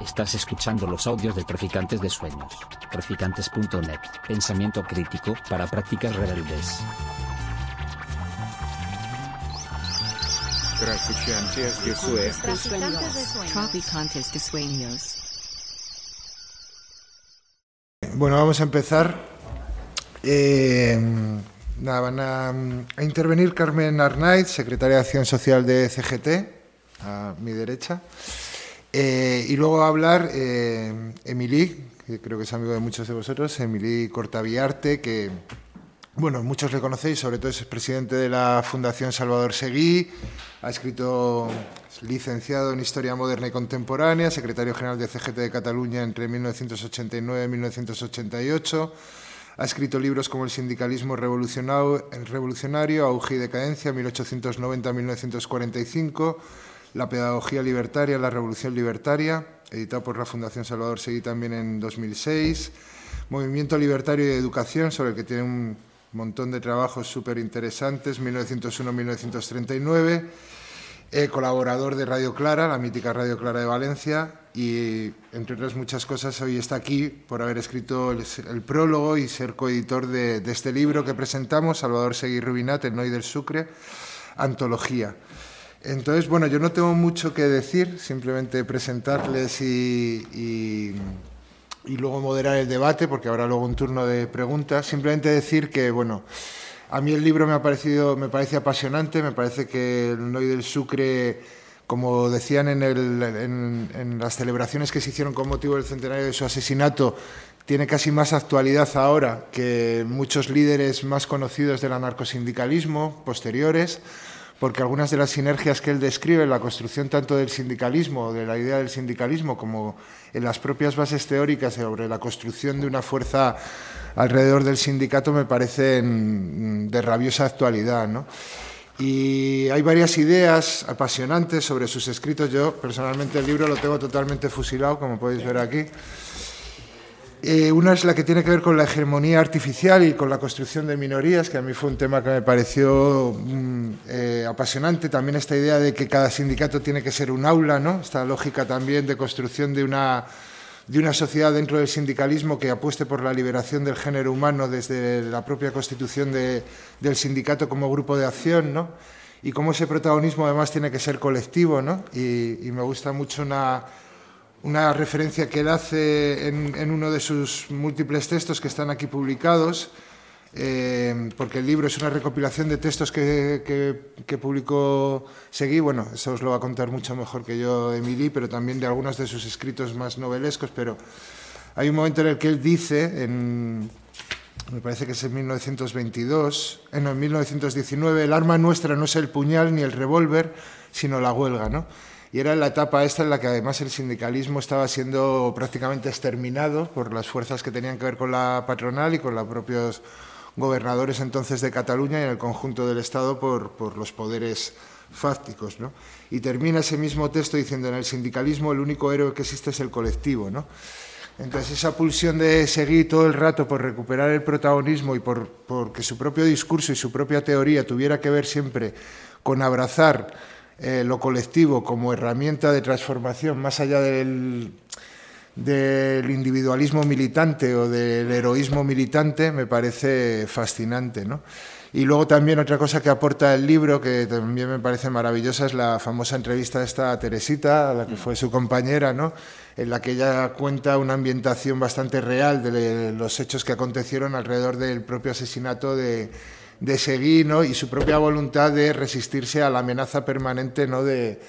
Estás escuchando los audios de Traficantes de Sueños. Traficantes.net. Pensamiento crítico para prácticas rebeldes. Traficantes de Sueños. Traficantes de Sueños. Bueno, vamos a empezar. Eh, nada, van a, a intervenir Carmen Arnaiz, secretaria de Acción Social de CGT, a mi derecha. Eh, y luego va a hablar eh, que creo que es amigo de muchos de vosotros, Emilí Cortaviarte, que, bueno, muchos le conocéis, sobre todo es presidente de la Fundación Salvador Seguí, ha escrito, es licenciado en Historia Moderna y Contemporánea, secretario general de CGT de Cataluña entre 1989 y 1988, ha escrito libros como El sindicalismo revolucionario Auge y Decadencia, 1890-1945, La pedagogía libertaria, la revolución libertaria, editado por la Fundación Salvador Seguí también en 2006, Movimiento Libertario de Educación, sobre el que tiene un montón de trabajos súper interesantes, 1901-1939, eh, colaborador de Radio Clara, la mítica Radio Clara de Valencia, y entre otras muchas cosas hoy está aquí por haber escrito el, el prólogo y ser coeditor de, de, este libro que presentamos, Salvador Seguí Rubinat, El Noy del Sucre, Antología. Entonces, bueno, yo no tengo mucho que decir, simplemente presentarles y, y, y luego moderar el debate, porque habrá luego un turno de preguntas. Simplemente decir que, bueno, a mí el libro me ha parecido, me parece apasionante, me parece que el Noy del Sucre, como decían en, el, en, en, las celebraciones que se hicieron con motivo del centenario de su asesinato, tiene casi más actualidad ahora que muchos líderes más conocidos del anarcosindicalismo posteriores porque algunas de las sinergias que él describe en la construcción tanto del sindicalismo, de la idea del sindicalismo, como en las propias bases teóricas sobre la construcción de una fuerza alrededor del sindicato, me parecen de rabiosa actualidad. ¿no? Y hay varias ideas apasionantes sobre sus escritos. Yo personalmente el libro lo tengo totalmente fusilado, como podéis ver aquí. Eh, una es la que tiene que ver con la hegemonía artificial y con la construcción de minorías, que a mí fue un tema que me pareció mm, eh, apasionante. También esta idea de que cada sindicato tiene que ser un aula, ¿no? esta lógica también de construcción de una, de una sociedad dentro del sindicalismo que apueste por la liberación del género humano desde la propia constitución de, del sindicato como grupo de acción. ¿no? Y cómo ese protagonismo además tiene que ser colectivo. ¿no? Y me gusta mucho una una referencia que él hace en, uno de sus múltiples textos que están aquí publicados, eh, porque el libro es una recopilación de textos que, que, publicó Seguí, bueno, eso os lo va a contar mucho mejor que yo Emilí, pero también de algunos de sus escritos más novelescos, pero hay un momento en el que él dice, en, me parece que es en 1922, eh, en 1919, el arma nuestra no es el puñal ni el revólver, sino la huelga, ¿no? Y era la etapa esta en la que además el sindicalismo estaba siendo prácticamente exterminado por las fuerzas que tenían que ver con la patronal y con los propios gobernadores entonces de Cataluña y en el conjunto del Estado por, por los poderes fácticos. ¿no? Y termina ese mismo texto diciendo, en el sindicalismo el único héroe que existe es el colectivo. ¿no? Entonces esa pulsión de seguir todo el rato por recuperar el protagonismo y por, por que su propio discurso y su propia teoría tuviera que ver siempre con abrazar eh, lo colectivo como herramienta de transformación más allá del, individualismo militante o del heroísmo militante me parece fascinante. ¿no? Y luego también otra cosa que aporta el libro, que también me parece maravillosa, es la famosa entrevista de esta Teresita, a la que fue su compañera, ¿no? en la que ella cuenta una ambientación bastante real de los hechos que acontecieron alrededor del propio asesinato de de seguir ¿no? y su propia voluntad de resistirse a la amenaza permanente ¿no? de,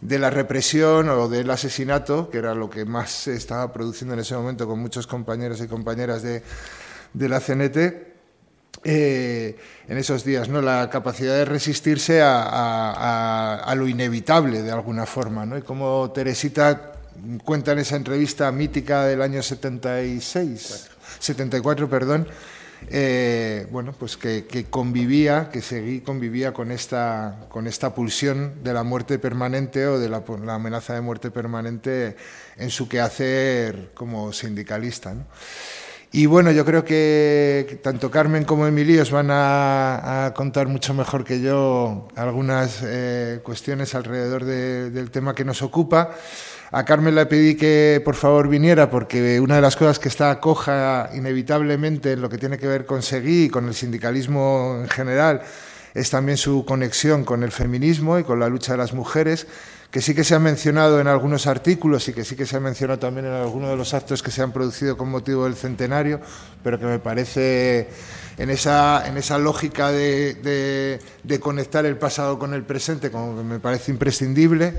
de, la represión o del asesinato, que era lo que más se estaba produciendo en ese momento con muchos compañeros y compañeras de, de la CNT. Eh, en esos días, ¿no? la capacidad de resistirse a, a, a, lo inevitable de alguna forma. ¿no? Y como Teresita cuenta en esa entrevista mítica del año 76, 74, perdón, eh, bueno, pues que, que, convivía, que seguí convivía con esta, con esta pulsión de la muerte permanente o de la, la amenaza de muerte permanente en su quehacer como sindicalista. ¿no? Y bueno, yo creo que tanto Carmen como Emilio os van a, a contar mucho mejor que yo algunas eh, cuestiones alrededor de, del tema que nos ocupa. A Carmen le pedí que por favor viniera porque una de las cosas que está coja inevitablemente en lo que tiene que ver con Seguí y con el sindicalismo en general es también su conexión con el feminismo y con la lucha de las mujeres, que sí que se ha mencionado en algunos artículos y que sí que se ha mencionado también en algunos de los actos que se han producido con motivo del centenario, pero que me parece en esa, en esa lógica de, de conectar el pasado con el presente, como que me parece imprescindible.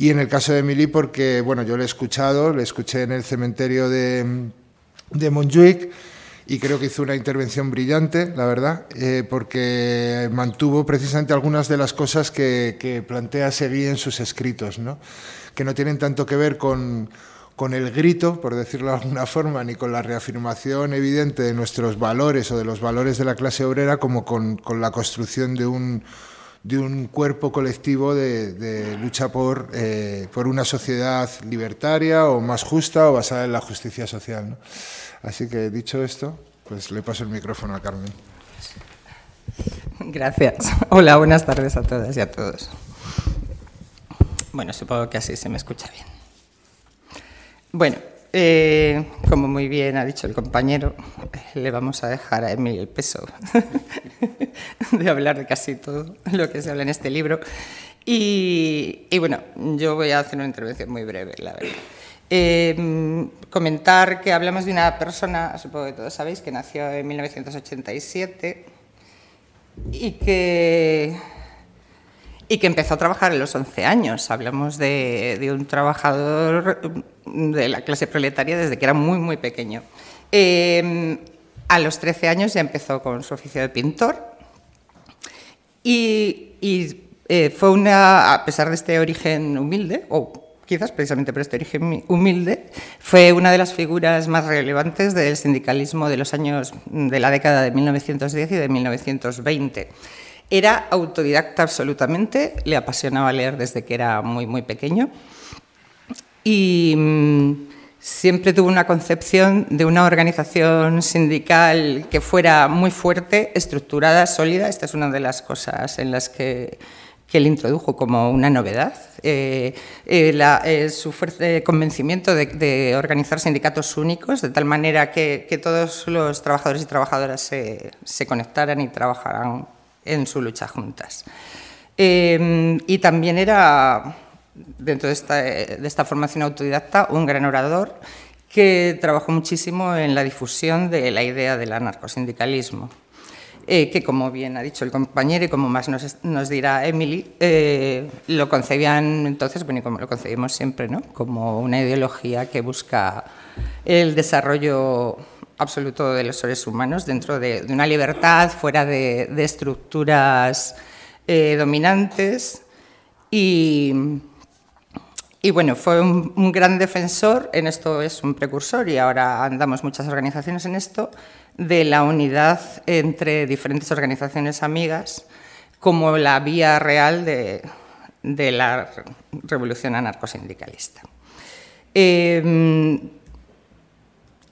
Y en el caso de Emily, porque bueno, yo le he escuchado, le escuché en el cementerio de, de Montjuic y creo que hizo una intervención brillante, la verdad, eh, porque mantuvo precisamente algunas de las cosas que, plantea Seguí en sus escritos, ¿no? que no tienen tanto que ver con, con el grito, por decirlo de alguna forma, ni con la reafirmación evidente de nuestros valores o de los valores de la clase obrera, como con, con la construcción de un de un cuerpo colectivo de, lucha por, eh, por una sociedad libertaria o más justa o basada en la justicia social. Así que dicho esto, pues le paso el micrófono a Carmen. Gracias. Hola, buenas tardes a todas y a todos. Bueno, supongo que así se me escucha bien. Bueno, eh, como muy bien ha dicho el compañero, le vamos a dejar a Emilio el peso de hablar de casi todo lo que se habla en este libro. Y, bueno, yo voy a hacer una intervención muy breve, la verdad. Eh, comentar que hablamos de una persona, supongo que todos sabéis, que nació en 1987 y que y que empezó a trabajar en los 11 años. Hablamos de, un trabajador de la clase proletaria desde que era muy, muy pequeño. Eh, a los 13 años ya empezó con su oficio de pintor y, eh, fue una, a pesar de este origen humilde, o quizás precisamente por este origen humilde, fue una de las figuras más relevantes del sindicalismo de los años de la década de 1910 y de 1920. Era autodidacta absolutamente, le apasionaba leer desde que era muy, muy pequeño y mm, siempre tuvo una concepción de una organización sindical que fuera muy fuerte, estructurada, sólida. Esta es una de las cosas en las que, que él introdujo como una novedad. Eh, eh, eh, su fuerte convencimiento de, organizar sindicatos únicos, de tal manera que, que todos los trabajadores y trabajadoras se, se conectaran y trabajaran en su lucha juntas. Em, y también era, dentro de esta, formación autodidacta, un gran orador que trabajó muchísimo en la difusión de la idea del anarcosindicalismo. Eh, que como bien ha dicho el compañero y como más nos, dirá Emily, eh, lo concebían entonces, bueno, y como lo concebimos siempre, ¿no? como una ideología que busca el desarrollo absoluto de los seres humanos, dentro de, una libertad, fuera de, estructuras eh, dominantes. Y, bueno, fue un, gran defensor, en esto es un precursor y ahora andamos muchas organizaciones en esto, de la unidad entre diferentes organizaciones amigas como la vía real de, la revolución anarcosindicalista. Eh,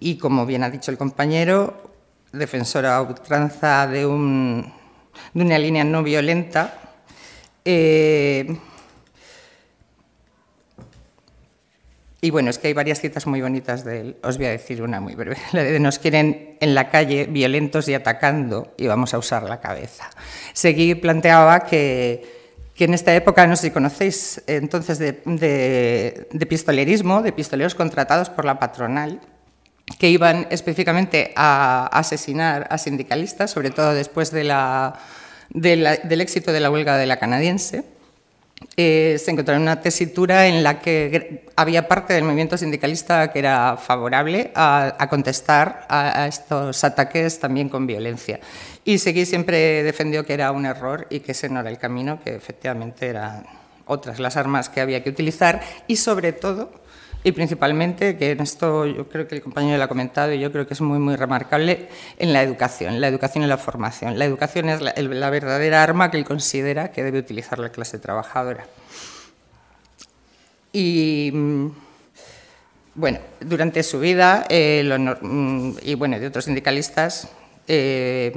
y, como bien ha dicho el compañero, defensora a ultranza de, un, de una línea no violenta. Eh, y bueno, es que hay varias citas muy bonitas de él. Os voy a decir una muy breve. La de nos quieren en la calle violentos y atacando y vamos a usar la cabeza. Seguí planteaba que, en esta época, no sé si conocéis, entonces de pistolerismo, de pistoleros contratados por la patronal, que iban específicamente a asesinar a sindicalistas, sobre todo después del éxito de la huelga de la canadiense. Eh, se encontraron una tesitura en la que había parte del movimiento sindicalista que era favorable a, contestar a, estos ataques también con violencia. Y Seguí siempre defendió que era un error y que ese no era el camino, que efectivamente eran otras las armas que había que utilizar y sobre todo y principalmente, que en esto yo creo que el compañero lo ha comentado y yo creo que es muy, muy remarcable, en la educación, la educación y la formación. La educación es la, verdadera arma que él considera que debe utilizar la clase trabajadora. Y mm, bueno, durante su vida, eh, mm, y bueno, de otros sindicalistas, eh,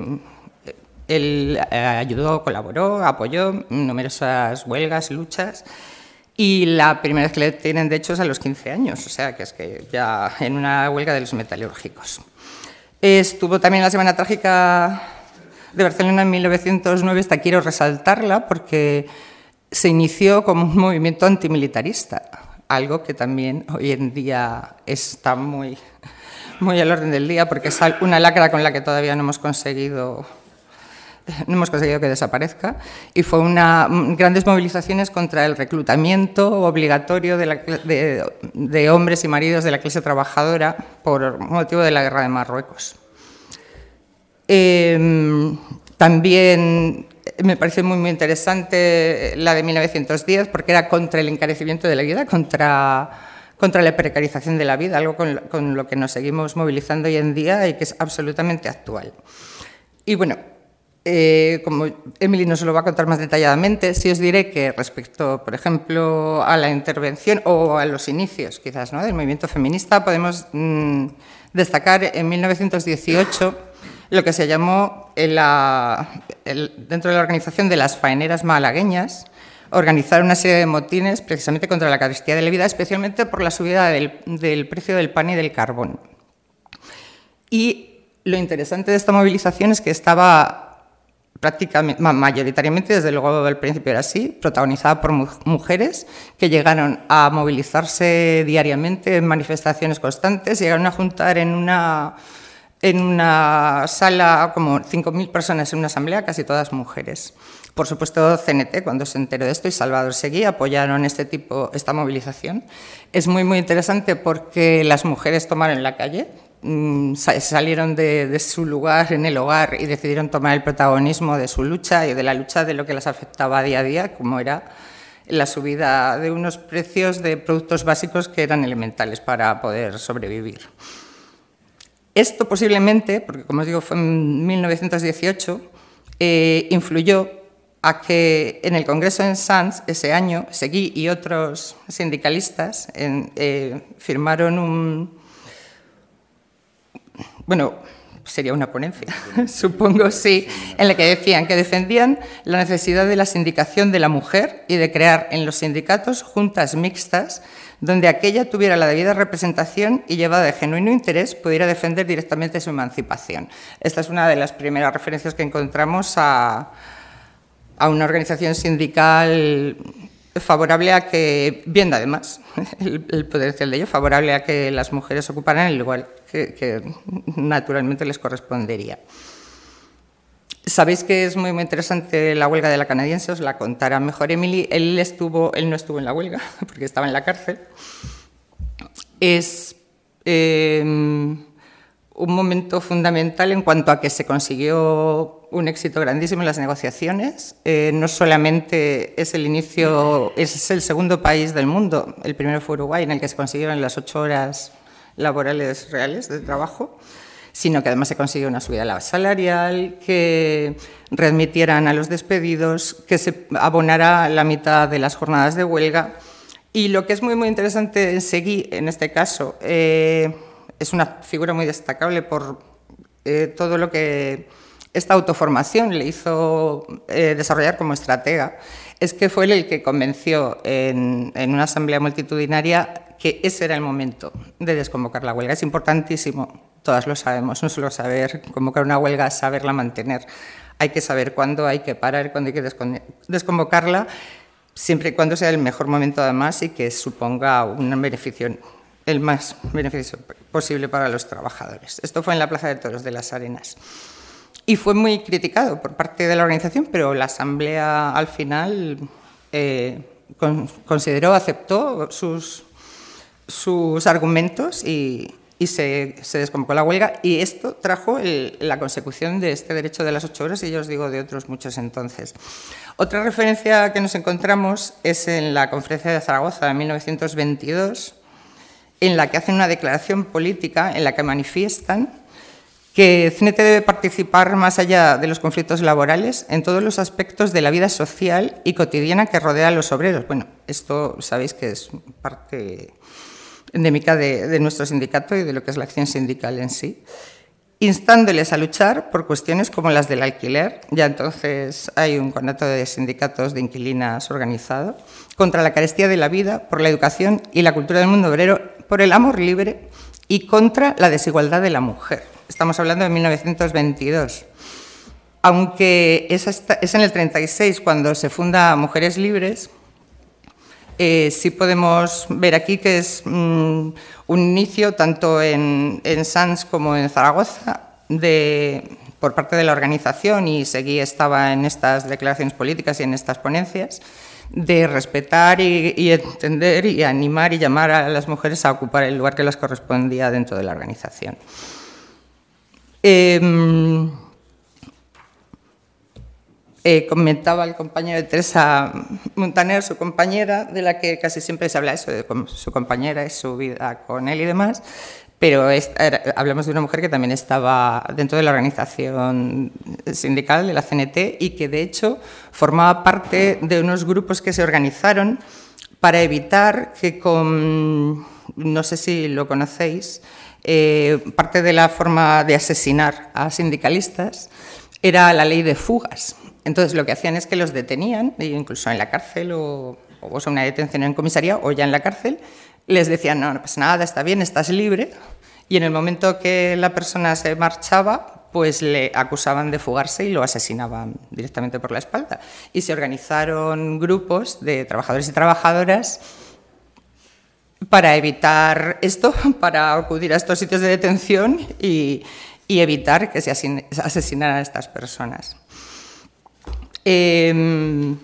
él ayudó, colaboró, apoyó numerosas huelgas, luchas Y la primera vez que le tienen, de hecho, es a los 15 años, o sea, que es que ya en una huelga de los metalúrgicos. Estuvo también la Semana Trágica de Barcelona en 1909, esta quiero resaltarla porque se inició como un movimiento antimilitarista, algo que también hoy en día está muy, muy al orden del día porque es una lacra con la que todavía no hemos conseguido no hemos conseguido que desaparezca, y fue una grandes movilizaciones contra el reclutamiento obligatorio de, hombres y maridos de la clase trabajadora por motivo de la guerra de Marruecos. Em, también me parece muy, muy interesante la de 1910 porque era contra el encarecimiento de la vida, contra, contra la precarización de la vida, algo con, con lo que nos seguimos movilizando hoy en día y que es absolutamente actual. Y bueno, eh, como Emily nos lo va a contar más detalladamente, sí os diré que respecto, por ejemplo, a la intervención o a los inicios, quizás, ¿no? del movimiento feminista, podemos mm, destacar en 1918 lo que se llamó dentro de la organización de las faeneras malagueñas, organizar una serie de motines precisamente contra la carestía de la vida, especialmente por la subida del precio del pan y del carbón. Y lo interesante de esta movilización es que estaba prácticamente, mayoritariamente, desde luego al principio era así, protagonizada por mujeres que llegaron a movilizarse diariamente en manifestaciones constantes, llegaron a juntar en una, en una sala como 5.000 personas en una asamblea, casi todas mujeres. Por supuesto, CNT, cuando se enteró de esto, y Salvador Seguí apoyaron este tipo, esta movilización. Es muy, muy interesante porque las mujeres tomaron la calle, salieron de, su lugar en el hogar y decidieron tomar el protagonismo de su lucha y de la lucha de lo que las afectaba día a día, como era la subida de unos precios de productos básicos que eran elementales para poder sobrevivir. Esto posiblemente, porque como os digo fue en 1918, eh, influyó a que en el Congreso en Sanz ese año Seguí y otros sindicalistas eh, firmaron un, bueno, sería una ponencia, supongo, sí, en la que decían que defendían la necesidad de la sindicación de la mujer y de crear en los sindicatos juntas mixtas donde aquella tuviera la debida representación y llevada de genuino interés pudiera defender directamente su emancipación. Esta es una de las primeras referencias que encontramos a, una organización sindical favorable a que, viendo además el, el poder de ello, favorable a que las mujeres ocuparan el lugar que, naturalmente les correspondería. Sabéis que es muy, muy interesante la huelga de la canadiense, os la contará mejor Emily. Él, estuvo, él no estuvo en la huelga porque estaba en la cárcel. Es eh, un momento fundamental en cuanto a que se consiguió un éxito grandísimo en las negociaciones. Eh, no solamente es el inicio, es el segundo país del mundo, el primero fue Uruguay, en el que se consiguieron las ocho horas laborales reales de trabajo, sino que además se consiguió una subida salarial, que readmitieran a los despedidos, que se abonara la mitad de las jornadas de huelga. Y lo que es muy, muy interesante en Seguí, en este caso, eh, es una figura muy destacable por eh, todo lo que esta autoformación le hizo eh, desarrollar como estratega, es que fue él el que convenció en, una asamblea multitudinaria que ese era el momento de desconvocar la huelga. Es importantísimo, todas lo sabemos, no solo saber convocar una huelga, saberla mantener. Hay que saber cuándo hay que parar, cuándo hay que desconvocarla, siempre y cuando sea el mejor momento además y que suponga un beneficio, el más beneficio posible para los trabajadores. Esto fue en la Plaza de Toros de las Arenas y fue muy criticado por parte de la organización, pero la Asamblea al final eh, consideró, aceptó sus, sus argumentos y, se, desconvocó la huelga y esto trajo la consecución de este derecho de las ocho horas y yo os digo de otros muchos entonces. Otra referencia que nos encontramos es en la conferencia de Zaragoza de 1922, en la que hacen una declaración política en la que manifiestan que CNT debe participar más allá de los conflictos laborales en todos los aspectos de la vida social y cotidiana que rodea a los obreros. Bueno, esto sabéis que es parte endémica de, nuestro sindicato y de lo que es la acción sindical en sí. instándoles a luchar por cuestiones como las del alquiler, ya entonces hay un conato de sindicatos de inquilinas organizado, contra la carestía de la vida, por la educación y la cultura del mundo obrero, por el amor libre y contra la desigualdad de la mujer. Estamos hablando de 1922. Aunque es, en el 36 cuando se funda Mujeres Libres, eh, sí podemos ver aquí que es mm, un inicio tanto en, en Sanz como en Zaragoza por parte de la organización y seguí estaba en estas declaraciones políticas y en estas ponencias de respetar y, entender y animar y llamar a las mujeres a ocupar el lugar que les correspondía dentro de la organización. Em, eh, comentaba el compañero de Teresa Montaner, su compañera, de la que casi siempre se habla eso, de su compañera y su vida con él y demás, pero hablamos de una mujer que también estaba dentro de la organización sindical de la CNT y que de hecho formaba parte de unos grupos que se organizaron para evitar que con, no sé si lo conocéis, eh, parte de la forma de asesinar a sindicalistas era la ley de fugas. Entonces lo que hacían es que los detenían, incluso en la cárcel o, o una detención en comisaría o ya en la cárcel, les decían, no pasa nada, está bien, estás libre. Y en el momento que la persona se marchaba, pues le acusaban de fugarse y lo asesinaban directamente por la espalda. Y se organizaron grupos de trabajadores y trabajadoras para evitar esto, para acudir a estos sitios de detención y, evitar que se asesinaran a estas personas. Em,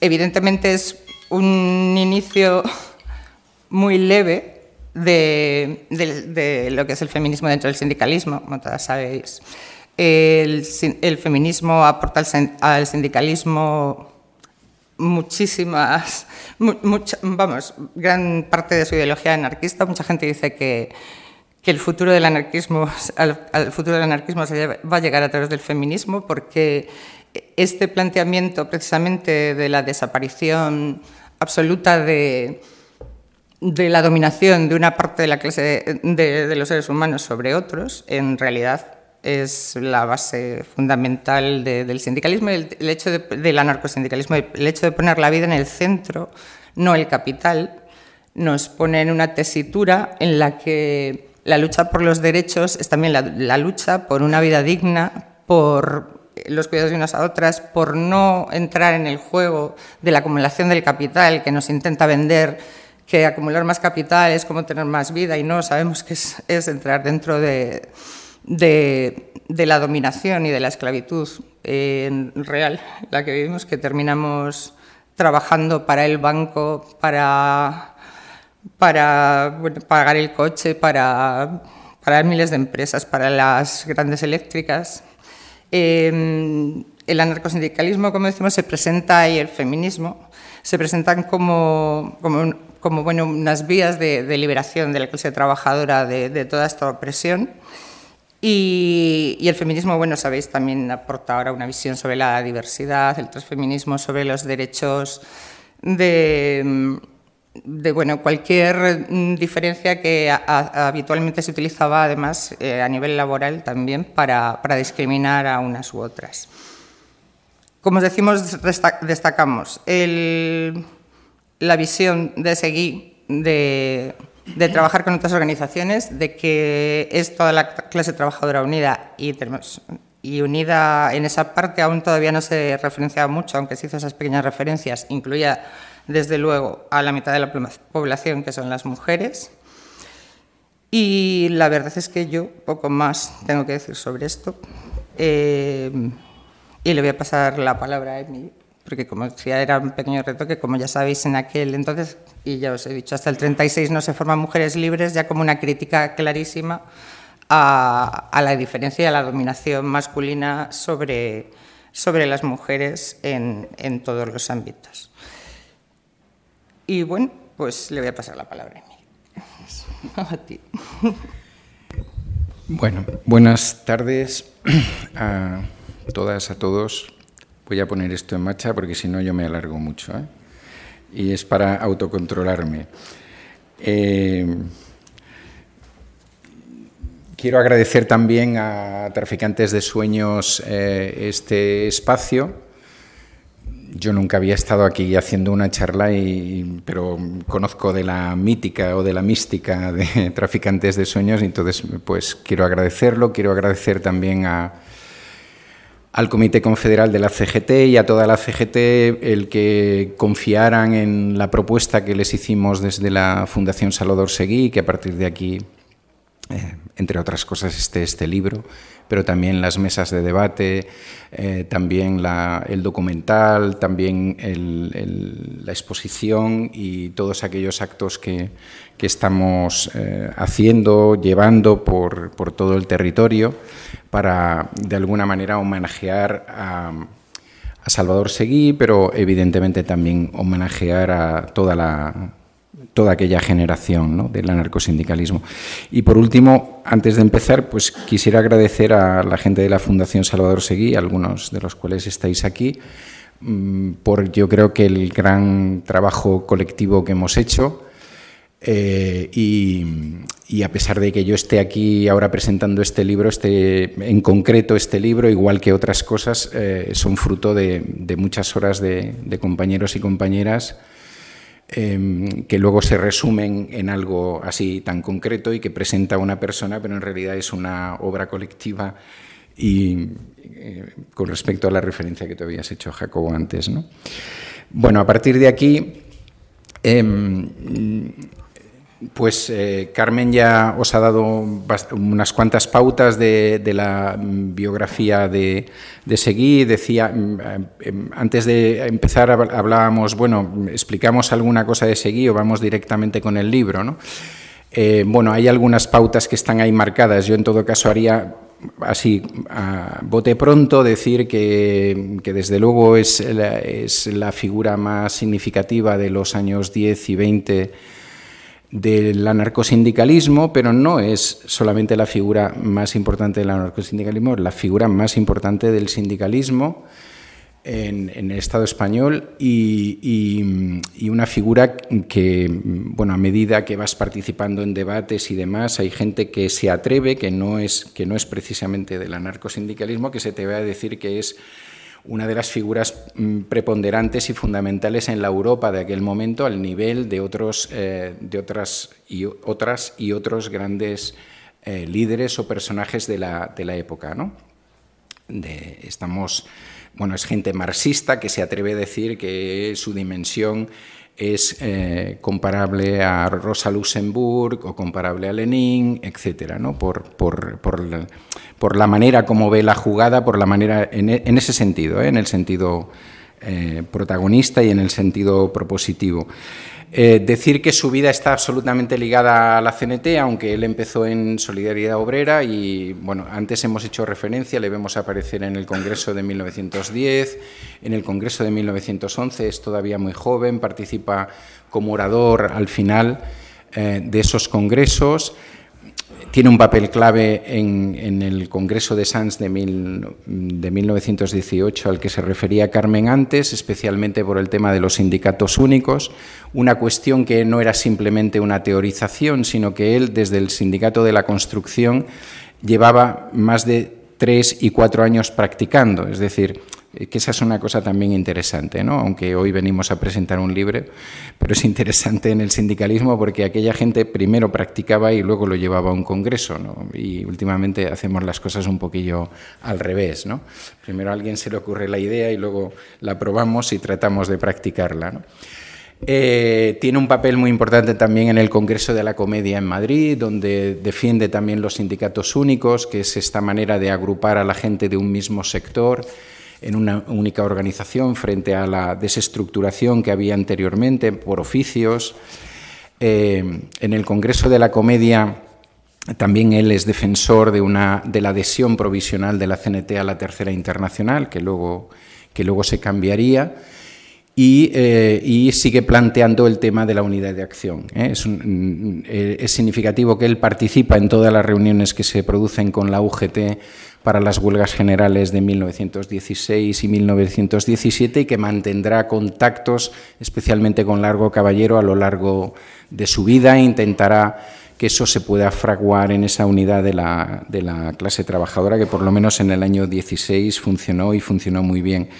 evidentemente es un inicio muy leve de, lo que es el feminismo dentro del sindicalismo, como todas sabéis. El, feminismo aporta al, sindicalismo muchísimas, vamos, gran parte de su ideología anarquista. Mucha gente dice que, el futuro del anarquismo, al, futuro del anarquismo se va a llegar a través del feminismo, porque este planteamiento precisamente de la desaparición absoluta de, de la dominación de una parte de la clase de, los seres humanos sobre otros, en realidad es la base fundamental del sindicalismo, el, hecho del anarcosindicalismo, el hecho de poner la vida en el centro, no el capital, nos pone en una tesitura en la que la lucha por los derechos es también la, lucha por una vida digna, por los cuidados de unas a otras, por no entrar en el juego de la acumulación del capital que nos intenta vender que acumular más capital es como tener más vida y no, sabemos que es, entrar dentro de, de, la dominación y de la esclavitud eh, real, la que vivimos, que terminamos trabajando para el banco, para, para pagar el coche, para, para miles de empresas, para las grandes eléctricas. Eh, el anarcosindicalismo, como decimos, se presenta y el feminismo se presentan como, como como bueno, unas vías de, liberación de la clase trabajadora de, toda esta opresión. Y, el feminismo, bueno, sabéis, también aporta ahora una visión sobre la diversidad, el transfeminismo, sobre los derechos de, bueno, cualquier diferencia que habitualmente se utilizaba, además, eh, a nivel laboral también, para, discriminar a unas u otras. Como os decimos, destacamos la visión de seguir, de, trabajar con otras organizaciones, de que es toda la clase trabajadora unida y, unida en esa parte aún todavía no se referenciaba mucho, aunque se hizo esas pequeñas referencias, incluía desde luego a la mitad de la población, que son las mujeres. Y la verdad es que yo poco más tengo que decir sobre esto. Eh, y le voy a pasar la palabra a Emily porque como decía era un pequeño reto que como ya sabéis en aquel entonces, y ya os he dicho, hasta el 36 no se forman mujeres libres, ya como una crítica clarísima a, la diferencia y a la dominación masculina sobre, sobre las mujeres en, en todos los ámbitos. Y bueno, pues le voy a pasar la palabra a ti. Bueno, buenas tardes a todas, a todos. Voy a poner esto en marcha porque si no yo me alargo mucho. ¿eh? Y es para autocontrolarme. Eh, quiero agradecer también a Traficantes de Sueños eh, este espacio. Yo nunca había estado aquí haciendo una charla, y, pero conozco de la mítica o de la mística de Traficantes de Sueños, entonces pues quiero agradecerlo. Quiero agradecer también a, al Comité Confederal de la CGT y a toda la CGT el que confiaran en la propuesta que les hicimos desde la Fundación Salvador Seguí, que a partir de aquí, eh, entre otras cosas, esté este libro, pero también las mesas de debate, eh, también el documental, también la exposición y todos aquellos actos que, estamos eh, haciendo, llevando por, por todo el territorio para de alguna manera homenajear a, Salvador Seguí, pero evidentemente también homenajear a toda la toda aquella generación del anarcosindicalismo. Y por último, antes de empezar, pues quisiera agradecer a la gente de la Fundación Salvador Seguí, algunos de los cuales estáis aquí, mm, por yo creo que el gran trabajo colectivo que hemos hecho eh, y, a pesar de que yo esté aquí ahora presentando este libro, este, en concreto este libro, igual que otras cosas, eh, son fruto de, muchas horas de, compañeros y compañeras em, que luego se resumen en algo así tan concreto y que presenta una persona, pero en realidad es una obra colectiva y eh, con respecto a la referencia que te habías hecho, Jacobo, antes. ¿no? Bueno, a partir de aquí... Em, pues eh, Carmen ya os ha dado unas cuantas pautas de, la biografía de, Seguí. Decía, mm, em, antes de empezar hablábamos, bueno, explicamos alguna cosa de Seguí o vamos directamente con el libro, ¿no? Eh, bueno, hay algunas pautas que están ahí marcadas. Yo en todo caso haría así, a bote pronto, decir que, desde luego es la, es la figura más significativa de los años 10 y 20 del anarcosindicalismo, pero no es solamente la figura más importante del anarcosindicalismo, es la figura más importante del sindicalismo en, el Estado español y, una figura que, bueno, a medida que vas participando en debates y demás, hay gente que se atreve, que no es, que no es precisamente del anarcosindicalismo, que se te va a decir que es una de las figuras mm, preponderantes y fundamentales en la Europa de aquel momento al nivel de otros eh, de otras y otras y otros grandes eh, líderes o personajes de la, de la época, ¿no? Estamos bueno, es gente marxista que se atreve a decir que su dimensión es eh, comparable a Rosa Luxemburg o comparable a Lenin, etcétera, ¿no? por, por, por, la manera como ve la jugada, por la manera, en, en ese sentido, ¿eh? en el sentido eh, protagonista y en el sentido propositivo. Eh, decir que su vida está absolutamente ligada a la CNT, aunque él empezó en Solidaridad Obrera y, bueno, antes hemos hecho referencia, le vemos aparecer en el Congreso de 1910, en el Congreso de 1911, es todavía muy joven, participa como orador al final eh, de esos congresos tiene un papel clave en, el Congreso de Sanz de, de, 1918 al que se refería Carmen antes, especialmente por el tema de los sindicatos únicos, una cuestión que no era simplemente una teorización, sino que él, desde el Sindicato de la Construcción, llevaba más de tres y cuatro años practicando, es decir, que esa es una cosa también interesante, ¿no? aunque hoy venimos a presentar un libro, pero es interesante en el sindicalismo porque aquella gente primero practicaba y luego lo llevaba a un congreso, ¿no? y últimamente hacemos las cosas un poquillo al revés. ¿no? Primero a alguien se le ocurre la idea y luego la probamos y tratamos de practicarla. ¿no? Eh, tiene un papel muy importante también en el Congreso de la Comedia en Madrid, donde defiende también los sindicatos únicos, que es esta manera de agrupar a la gente de un mismo sector en una única organización frente a la desestructuración que había anteriormente por oficios. Eh, en el Congreso de la Comedia también él es defensor de, una, de la adhesión provisional de la CNT a la Tercera Internacional, que luego, que luego se cambiaría. Y, eh, sigue planteando el tema de la unidad de acción. ¿eh? Es, es, significativo que él participa en todas las reuniones que se producen con la UGT para las huelgas generales de 1916 y 1917 y que mantendrá contactos especialmente con Largo Caballero a lo largo de su vida e intentará que eso se pueda fraguar en esa unidad de la, de la clase trabajadora que por lo menos en el año 16 funcionó y funcionó muy bien.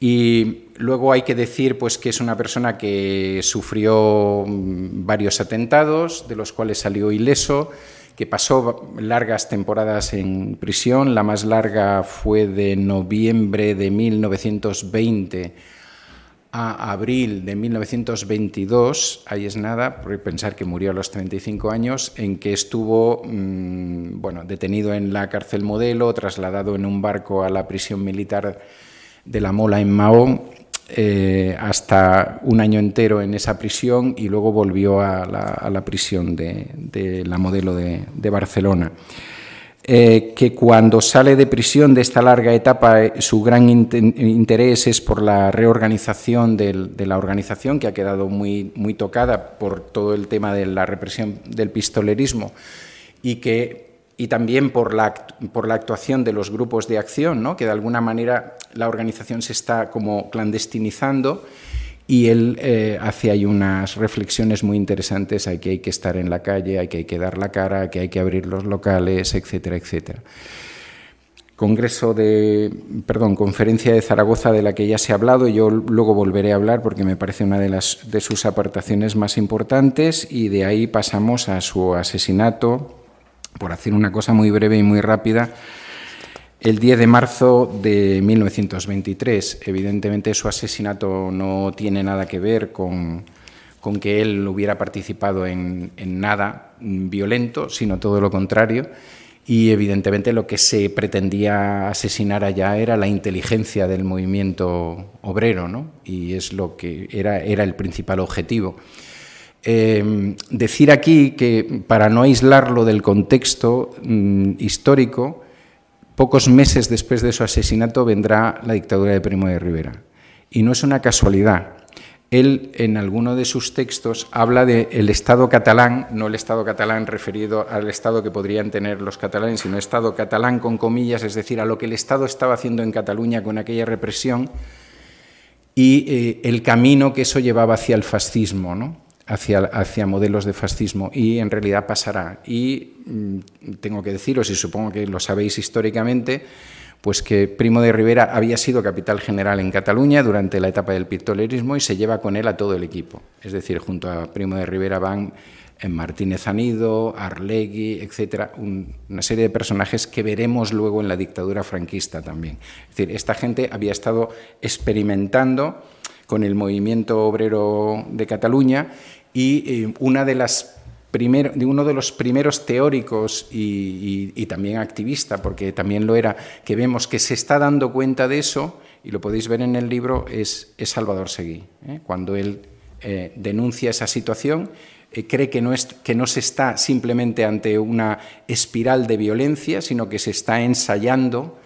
Y luego hay que decir pues, que es una persona que sufrió mm, varios atentados, de los cuales salió ileso, que pasó largas temporadas en prisión. La más larga fue de noviembre de 1920 a abril de 1922, ahí es nada, por pensar que murió a los 35 años, en que estuvo mm, bueno, detenido en la cárcel modelo, trasladado en un barco a la prisión militar de la Mola en Mahón, eh, hasta un año entero en esa prisión y luego volvió a la, prisión de, la modelo de, Barcelona. Eh, que cuando sale de prisión de esta larga etapa, eh, su gran interés es por la reorganización de la organización, que ha quedado muy, muy tocada por todo el tema de la represión del pistolerismo y que y también por la, por la actuación de los grupos de acción, ¿no? que de alguna manera la organización se está como clandestinizando y él eh, hace ahí unas reflexiones muy interesantes, hay que hay que estar en la calle, hay que hay que dar la cara, que hay que abrir los locales, etcétera, etcétera. Congreso de, perdón, conferencia de Zaragoza de la que ya se ha hablado, yo luego volveré a hablar porque me parece una de, las, de sus aportaciones más importantes y de ahí pasamos a su asesinato por hacer una cosa muy breve y muy rápida, el 10 de marzo de 1923. Evidentemente su asesinato no tiene nada que ver con, que él hubiera participado en, nada violento, sino todo lo contrario. Y evidentemente lo que se pretendía asesinar allá era la inteligencia del movimiento obrero, ¿no? y es lo que era, era el principal objetivo. Eh, decir aquí que, para no aislarlo del contexto mm, histórico, pocos meses después de su asesinato vendrá la dictadura de Primo de Rivera. Y no es una casualidad. Él, en alguno de sus textos, habla del Estado catalán, no el Estado catalán referido al Estado que podrían tener los catalanes, sino Estado catalán con comillas, es decir, a lo que el Estado estaba haciendo en Cataluña con aquella represión y eh, el camino que eso llevaba hacia el fascismo. ¿no? Hacia, hacia modelos de fascismo y en realidad pasará. Y mm, tengo que deciros, y supongo que lo sabéis históricamente, pues que Primo de Rivera había sido capital general en Cataluña durante la etapa del pistolerismo y se lleva con él a todo el equipo. Es decir, junto a Primo de Rivera van en Martínez Anido, Arlegui, etcétera, una serie de personajes que veremos luego en la dictadura franquista también. Es decir, esta gente había estado experimentando con el movimiento obrero de Cataluña y eh, uno de los primeros teóricos y, también activista, porque también lo era, que vemos que se está dando cuenta de eso, y lo podéis ver en el libro, es, Salvador Seguí. ¿eh? Cuando él eh, denuncia esa situación, cree que no, es, que no se está simplemente ante una espiral de violencia, sino que se está ensayando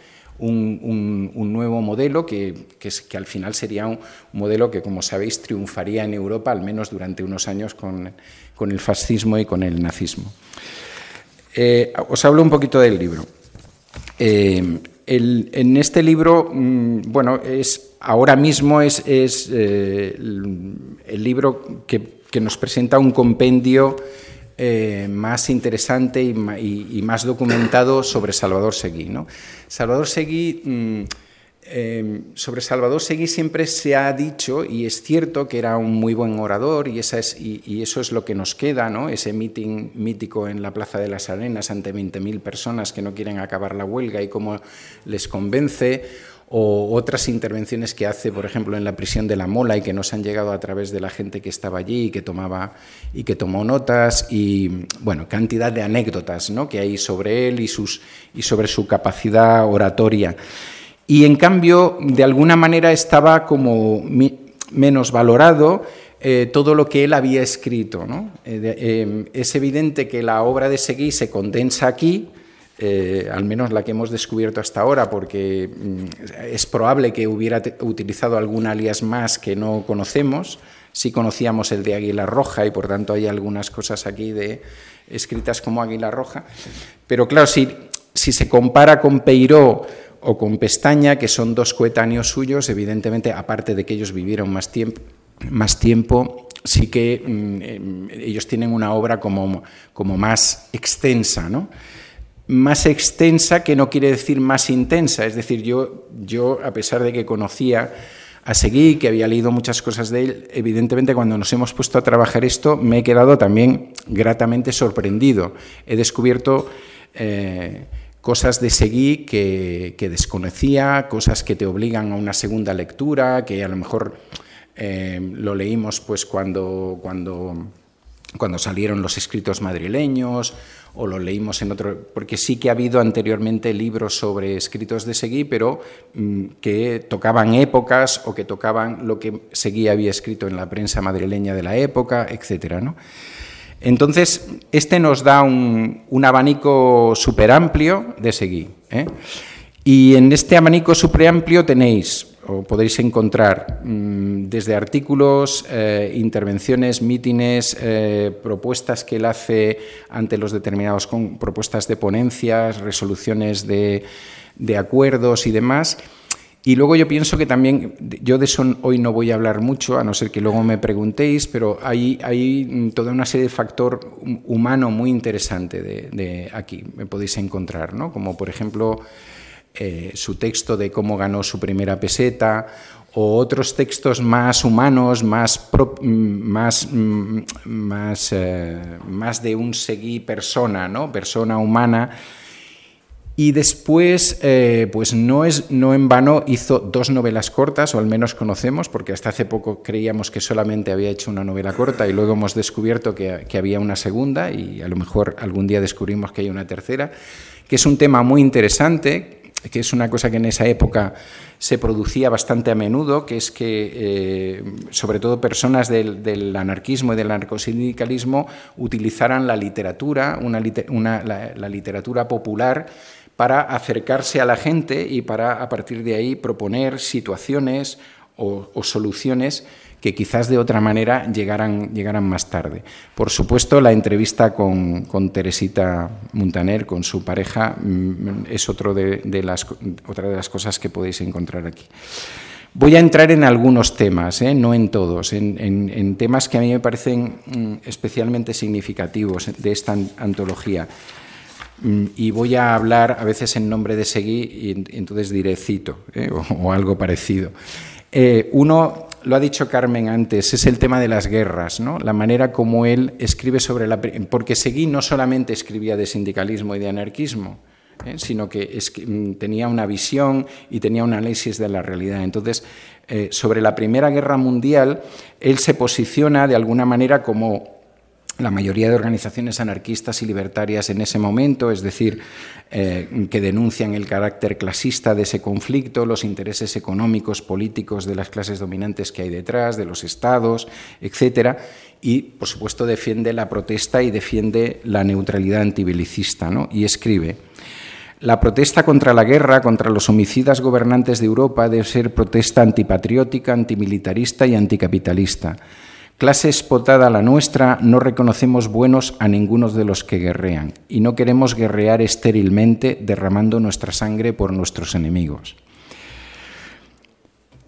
un, nuevo modelo que, que, al final sería un modelo que, como sabéis, triunfaría en Europa, al menos durante unos años, con, el fascismo y con el nazismo. Eh, os hablo un poquito del libro. Eh, en este libro, mm, bueno, es, ahora mismo es, eh, el, libro que, que, nos presenta un compendio eh, más interesante y, más documentado sobre Salvador Seguí. ¿no? Salvador Seguí, mm, em, sobre Salvador Seguí siempre se ha dicho, y es cierto, que era un muy buen orador, y, eso es lo que nos queda, ¿no? ese meeting mítico en la Plaza de las Arenas ante 20.000 personas que no quieren acabar la huelga y cómo les convence o otras intervenciones que hace, por ejemplo, en la prisión de la Mola y que nos han llegado a través de la gente que estaba allí y que tomaba y que tomó notas y bueno, cantidad de anécdotas, ¿no? que hay sobre él y sus y sobre su capacidad oratoria. Y en cambio, de alguna manera estaba como menos valorado eh, todo lo que él había escrito. ¿no? Eh, eh, es evidente que la obra de Seguí se condensa aquí, eh, al menos la que hemos descubierto hasta ahora, porque mm, es probable que hubiera utilizado algún alias más que no conocemos. Sí conocíamos el de Águila Roja y por tanto hay algunas cosas aquí de, escritas como Águila Roja. Pero claro, si, se compara con Peiró o con Pestaña, que son dos coetáneos suyos, evidentemente, aparte de que ellos vivieron más tiempo, sí que mm, em, ellos tienen una obra como, como más extensa, ¿no? Más extensa que no quiere decir más intensa, es decir, yo, yo a pesar de que conocía a Seguí, que había leído muchas cosas de él, evidentemente cuando nos hemos puesto a trabajar esto me he quedado también gratamente sorprendido. He descubierto eh, cosas de Seguí que, que, desconocía, cosas que te obligan a una segunda lectura, que a lo mejor eh, lo leímos pues cuando, cuando, cuando salieron los escritos madrileños o lo leímos en otro, porque sí que ha habido anteriormente libros sobre escritos de Seguí, pero mm, que tocaban épocas o que tocaban lo que Seguí había escrito en la prensa madrileña de la época, ¿no? Entonces, este nos da un, un abanico súper amplio de Seguí. ¿eh? Y en este abanico súper amplio tenéis o podéis encontrar mmm, desde artículos, eh, intervenciones, mítines, eh, propuestas que él hace ante los determinados, con, propuestas de ponencias, resoluciones de, de, acuerdos y demás. Y luego yo pienso que también, yo de eso hoy no voy a hablar mucho, a no ser que luego me preguntéis, pero hay, hay toda una serie de factor humano muy interesante de, de aquí, me podéis encontrar, ¿no? Como por ejemplo eh, su texto de cómo ganó su primera peseta, o otros textos más humanos, más, pro, más, más, eh, más, de un seguí persona, ¿no? persona humana. Y después, eh, pues no, es, no en vano hizo dos novelas cortas, o al menos conocemos, porque hasta hace poco creíamos que solamente había hecho una novela corta y luego hemos descubierto que había una segunda y a lo mejor algún día descubrimos que hay una tercera, que es un tema muy interesante, que es una cosa que en esa época se producía bastante a menudo, que es que eh, sobre todo personas del, anarquismo y del anarcosindicalismo utilizaran la literatura, una, la, literatura popular, para acercarse a la gente y para a partir de ahí proponer situaciones o soluciones que quizás de otra manera llegaran, más tarde. Por supuesto, la entrevista con, con Teresita Montaner, con su pareja, mm, es otro de, las, otra de las cosas que podéis encontrar aquí. Voy a entrar en algunos temas, ¿eh? no en todos, en, en, temas que a mí me parecen mm, especialmente significativos de esta antología. Mm, y voy a hablar a veces en nombre de Seguí y entonces diré cito ¿eh? o, o, algo parecido. Eh, uno lo ha dicho Carmen antes, es el tema de las guerras, ¿no? la manera como él escribe sobre la... Porque Seguí no solamente escribía de sindicalismo y de anarquismo, ¿eh? sino que mm, tenía una visión y tenía un análisis de la realidad. Entonces, eh, sobre la Primera Guerra Mundial, él se posiciona de alguna manera como la mayoría de organizaciones anarquistas y libertarias en ese momento, es decir, eh, que denuncian el carácter clasista de ese conflicto, los intereses económicos, políticos de las clases dominantes que hay detrás, de los estados, etcétera, y, por supuesto, defiende la protesta y defiende la neutralidad antibelicista, ¿no? Y escribe. La protesta contra la guerra, contra los homicidas gobernantes de Europa, debe ser protesta antipatriótica, antimilitarista y anticapitalista. Clase espotada la nuestra, no reconocemos buenos a ninguno de los que guerrean y no queremos guerrear estérilmente derramando nuestra sangre por nuestros enemigos.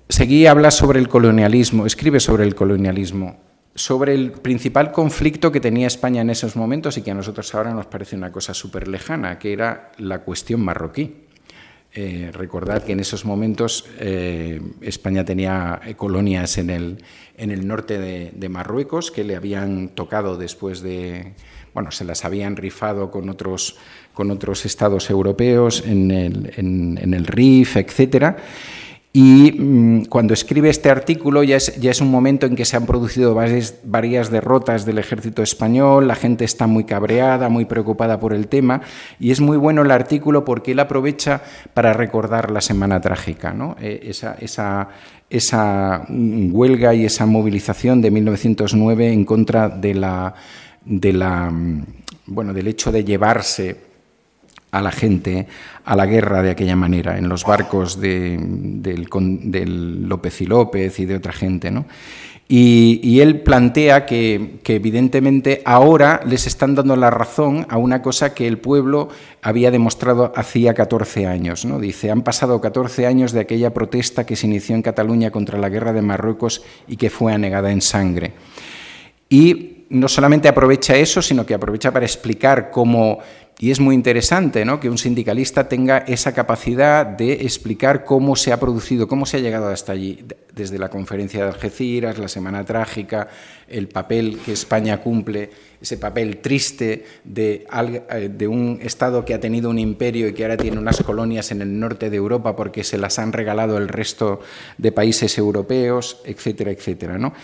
Seguí habla sobre el colonialismo, escribe sobre el colonialismo, sobre el principal conflicto que tenía España en esos momentos y que a nosotros ahora nos parece una cosa súper lejana, que era la cuestión marroquí. Eh, recordad que en esos momentos eh, España tenía colonias en el, en el norte de, Marruecos que le habían tocado después de, bueno, se las habían rifado con otros, con otros estados europeos en el, en el RIF, etcétera. Y mmm, cuando escribe este artículo ya es, ya es, un momento en que se han producido varias, derrotas del ejército español, la gente está muy cabreada, muy preocupada por el tema, y es muy bueno el artículo porque él aprovecha para recordar la Semana Trágica, ¿no? eh, esa, esa, esa, huelga y esa movilización de 1909 en contra de la, de la, bueno, del hecho de llevarse a la gente a la guerra de aquella manera, en los barcos de, del, López y López y de otra gente. ¿no? Y, y, él plantea que, que, evidentemente ahora les están dando la razón a una cosa que el pueblo había demostrado hacía 14 años. ¿no? Dice, han pasado 14 años de aquella protesta que se inició en Cataluña contra la guerra de Marruecos y que fue anegada en sangre. y no solamente aprovecha eso, sino que aprovecha para explicar cómo y es muy interesante ¿no? que un sindicalista tenga esa capacidad de explicar cómo se ha producido, cómo se ha llegado hasta allí, desde la conferencia de Algeciras, la Semana Trágica, el papel que España cumple, ese papel triste de, eh, de un Estado que ha tenido un imperio y que ahora tiene unas colonias en el norte de Europa porque se las han regalado el resto de países europeos, etcétera, etcétera. ¿no?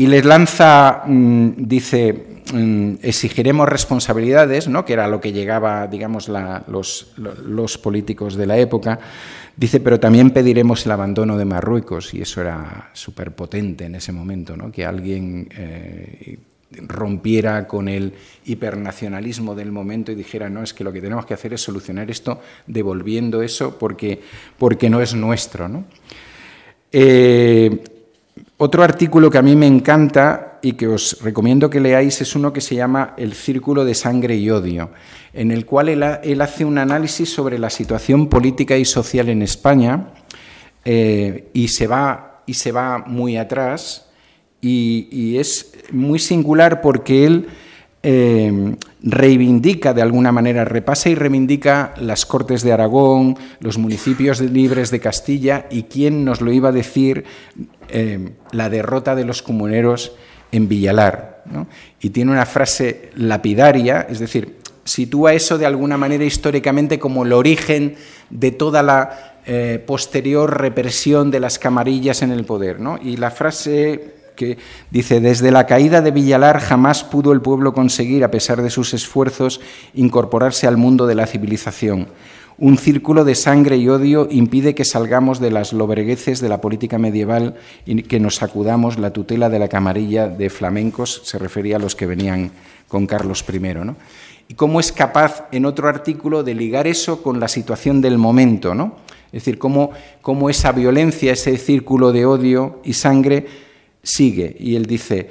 Y les lanza, mm, dice, mm, exigiremos responsabilidades, ¿no? que era lo que llegaba, digamos, los, políticos de la época, dice, pero también pediremos el abandono de Marruecos, y eso era súper potente en ese momento, ¿no? que alguien eh, rompiera con el hipernacionalismo del momento y dijera, no, es que lo que tenemos que hacer es solucionar esto devolviendo eso porque, porque no es nuestro. ¿no? Eh, otro artículo que a mí me encanta y que os recomiendo que leáis es uno que se llama El Círculo de Sangre y Odio, en el cual él, hace un análisis sobre la situación política y social en España eh, y, se va, y se va muy atrás y es muy singular porque él eh, reivindica de alguna manera, repasa y reivindica las Cortes de Aragón, los municipios libres de Castilla y quién nos lo iba a decir eh, la derrota de los comuneros en Villalar. Y tiene una frase lapidaria, es decir, sitúa eso de alguna manera históricamente como el origen de toda la eh, posterior represión de las camarillas en el poder. Y la frase que dice, desde la caída de Villalar jamás pudo el pueblo conseguir, a pesar de sus esfuerzos, incorporarse al mundo de la civilización. Un círculo de sangre y odio impide que salgamos de las lobregueces de la política medieval y que nos sacudamos la tutela de la camarilla de flamencos, se refería a los que venían con Carlos I. ¿no? Y cómo es capaz, en otro artículo, de ligar eso con la situación del momento, ¿no? Es decir, cómo, cómo esa violencia, ese círculo de odio y sangre sigue y él dice,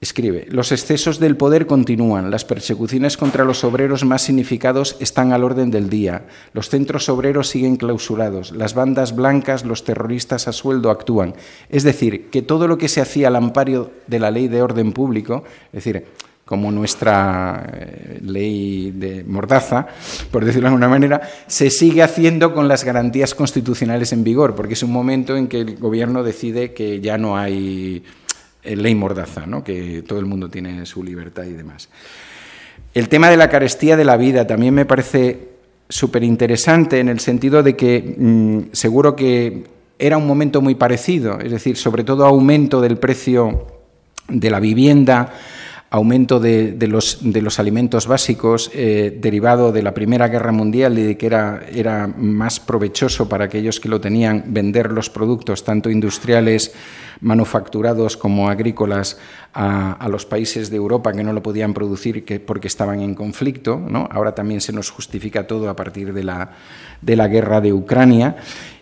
escribe, los excesos del poder continúan, las persecuciones contra los obreros más significados están al orden del día, los centros obreros siguen clausurados, las bandas blancas, los terroristas a sueldo actúan. Es decir, que todo lo que se hacía al amparo de la ley de orden público, es decir, como nuestra eh, ley de Mordaza, por decirlo de alguna manera, se sigue haciendo con las garantías constitucionales en vigor, porque es un momento en que el gobierno decide que ya no hay eh, ley Mordaza, ¿no? que todo el mundo tiene su libertad y demás. El tema de la carestía de la vida también me parece súper interesante en el sentido de que mm, seguro que era un momento muy parecido, es decir, sobre todo aumento del precio de la vivienda, aumento de, los, alimentos básicos eh, derivado de la Primera Guerra Mundial y de que era, más provechoso para aquellos que lo tenían vender los productos, tanto industriales, manufacturados como agrícolas, a, los países de Europa que no lo podían producir que, porque estaban en conflicto. Ahora también se nos justifica todo a partir de la, de la guerra de Ucrania.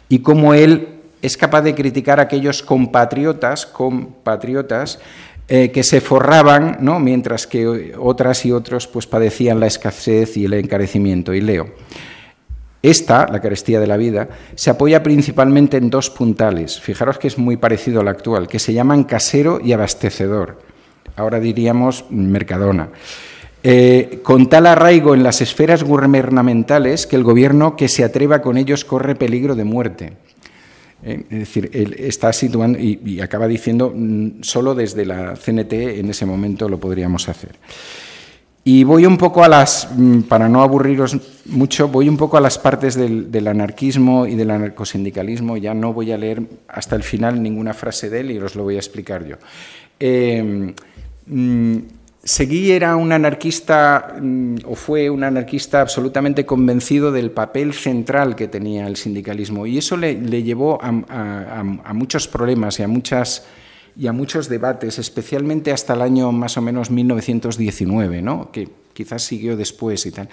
Y cómo él es capaz de criticar a aquellos compatriotas, compatriotas eh, que se forraban, ¿no? mientras que otras y otros pues, padecían la escasez y el encarecimiento. Y leo. Esta, la carestía de la vida, se apoya principalmente en dos puntales, fijaros que es muy parecido al actual, que se llaman casero y abastecedor. Ahora diríamos mercadona. Eh, con tal arraigo en las esferas gubernamentales que el gobierno que se atreva con ellos corre peligro de muerte. ¿Eh? es decir, él está situando y, acaba diciendo mm, solo desde la CNT en ese momento lo podríamos hacer. Y voy un poco a las, mm, para no aburriros mucho, voy un poco a las partes del, anarquismo y del anarcosindicalismo. Ya no voy a leer hasta el final ninguna frase de él y os lo voy a explicar yo. Eh, mm, Seguí era un anarquista, mm, o fue un anarquista absolutamente convencido del papel central que tenía el sindicalismo, y eso le, llevó a, muchos problemas y a, y a muchos debates, especialmente hasta el año más o menos 1919, ¿no? que quizás siguió después y tal.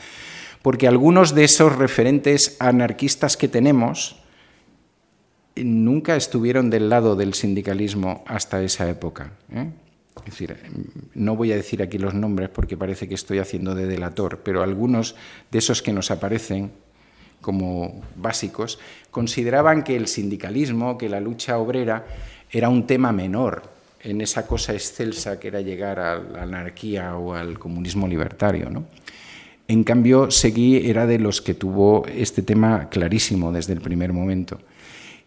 Porque algunos de esos referentes anarquistas que tenemos nunca estuvieron del lado del sindicalismo hasta esa época. ¿eh? Es decir, no voy a decir aquí los nombres porque parece que estoy haciendo de delator, pero algunos de esos que nos aparecen como básicos consideraban que el sindicalismo, que la lucha obrera era un tema menor en esa cosa excelsa que era llegar a la anarquía o al comunismo libertario. ¿no? En cambio, Seguí era de los que tuvo este tema clarísimo desde el primer momento.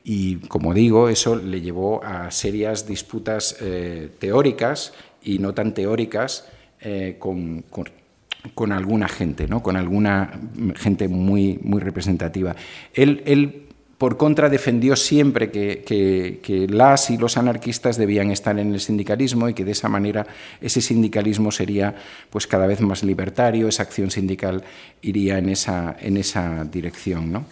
Y como digo, eso le llevó a serias disputas eh, teóricas y no tan teóricas eh, con, alguna gente, ¿no? con alguna gente muy, representativa. Él, él por contra, defendió siempre que, las y los anarquistas debían estar en el sindicalismo y que de esa manera ese sindicalismo sería pues, cada vez más libertario, esa acción sindical iría en esa, en esa dirección. ¿no?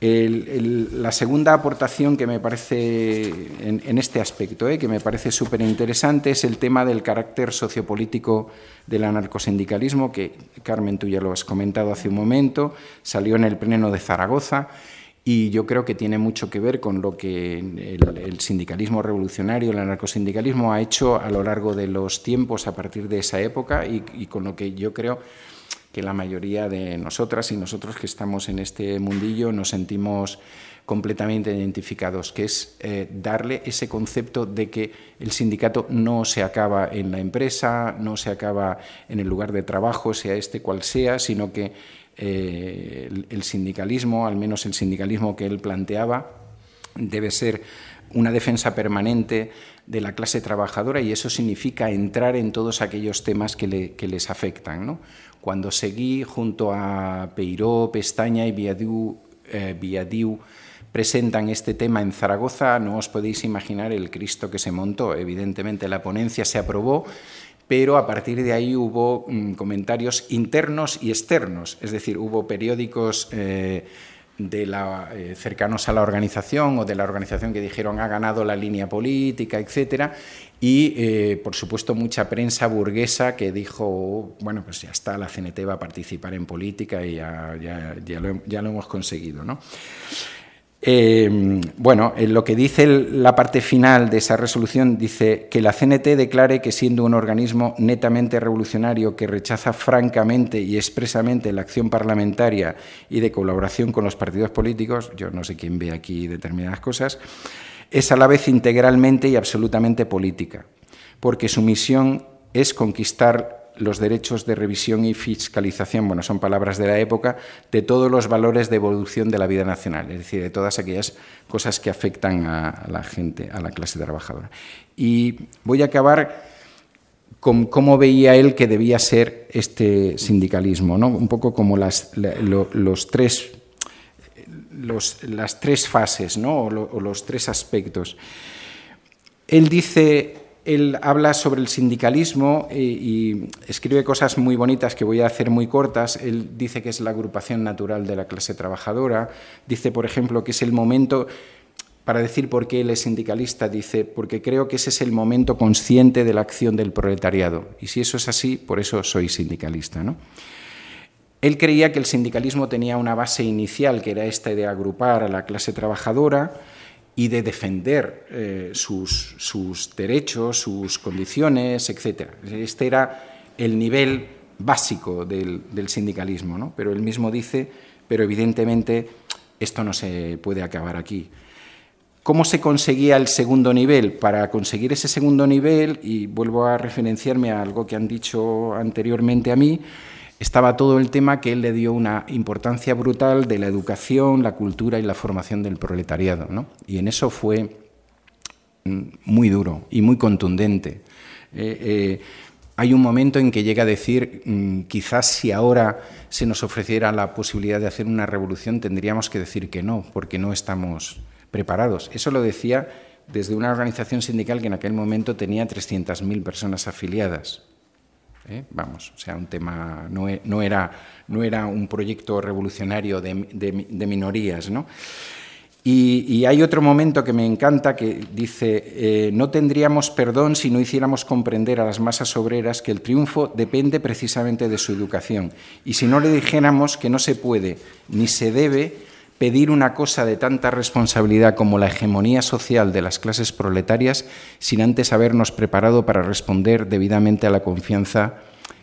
La segunda aportación que me parece en, este aspecto, ¿eh? que me parece súper interesante, es el tema del carácter sociopolítico del anarcosindicalismo, que Carmen, tú ya lo has comentado hace un momento, salió en el Pleno de Zaragoza y yo creo que tiene mucho que ver con lo que el, sindicalismo revolucionario, el anarcosindicalismo ha hecho a lo largo de los tiempos a partir de esa época y, con lo que yo creo que la mayoría de nosotras y nosotros que estamos en este mundillo nos sentimos completamente identificados, que es eh, darle ese concepto de que el sindicato no se acaba en la empresa, no se acaba en el lugar de trabajo, sea este cual sea, sino que eh, el, sindicalismo, al menos el sindicalismo que él planteaba, debe ser una defensa permanente de la clase trabajadora y eso significa entrar en todos aquellos temas que, les afectan. Cuando seguí junto a Peiró, Pestaña y Viadiu, eh, presentan este tema en Zaragoza, no os podéis imaginar el Cristo que se montó. Evidentemente la ponencia se aprobó pero a partir de ahí hubo mm, comentarios internos y externos, es decir, hubo periódicos eh, de la, eh, cercanos a la organización o de la organización que dijeron ha ganado la línea política, etcétera, y eh, por supuesto mucha prensa burguesa que dijo bueno pues ya está la CNT va a participar en política y ya, lo, ya lo hemos conseguido, ¿no? Eh, bueno, en lo que dice la parte final de esa resolución dice que la CNT declare que siendo un organismo netamente revolucionario que rechaza francamente y expresamente la acción parlamentaria y de colaboración con los partidos políticos, yo no sé quién ve aquí determinadas cosas, es a la vez integralmente y absolutamente política, porque su misión es conquistar los derechos de revisión y fiscalización, bueno, son palabras de la época, de todos los valores de evolución de la vida nacional, es decir, de todas aquellas cosas que afectan a la gente, a la clase trabajadora. Y voy a acabar con cómo veía él que debía ser este sindicalismo, ¿no? un poco como las, los tres, las tres fases ¿no? o los tres aspectos. Él dice él habla sobre el sindicalismo eh, y, escribe cosas muy bonitas que voy a hacer muy cortas. Él dice que es la agrupación natural de la clase trabajadora. Dice, por ejemplo, que es el momento, para decir por qué él es sindicalista, dice, porque creo que ese es el momento consciente de la acción del proletariado. Y si eso es así, por eso soy sindicalista. ¿no? Él creía que el sindicalismo tenía una base inicial, que era esta de agrupar a la clase trabajadora y de defender eh, sus, sus, derechos, sus condiciones, etc. Este era el nivel básico del, sindicalismo, ¿no? pero él mismo dice, pero evidentemente esto no se puede acabar aquí. ¿Cómo se conseguía el segundo nivel? Para conseguir ese segundo nivel, y vuelvo a referenciarme a algo que han dicho anteriormente a mí, estaba todo el tema que él le dio una importancia brutal de la educación, la cultura y la formación del proletariado. ¿no? Y en eso fue mm, muy duro y muy contundente. Eh, eh, hay un momento en que llega a decir, mm, quizás si ahora se nos ofreciera la posibilidad de hacer una revolución, tendríamos que decir que no, porque no estamos preparados. Eso lo decía desde una organización sindical que en aquel momento tenía 300.000 personas afiliadas. ¿Eh? Vamos, o sea, un tema, no, e, era, no era un proyecto revolucionario de, minorías, ¿no? Y, hay otro momento que me encanta que dice, eh, no tendríamos perdón si no hiciéramos comprender a las masas obreras que el triunfo depende precisamente de su educación. Y si no le dijéramos que no se puede ni se debe pedir una cosa de tanta responsabilidad como la hegemonía social de las clases proletarias sin antes habernos preparado para responder debidamente a la confianza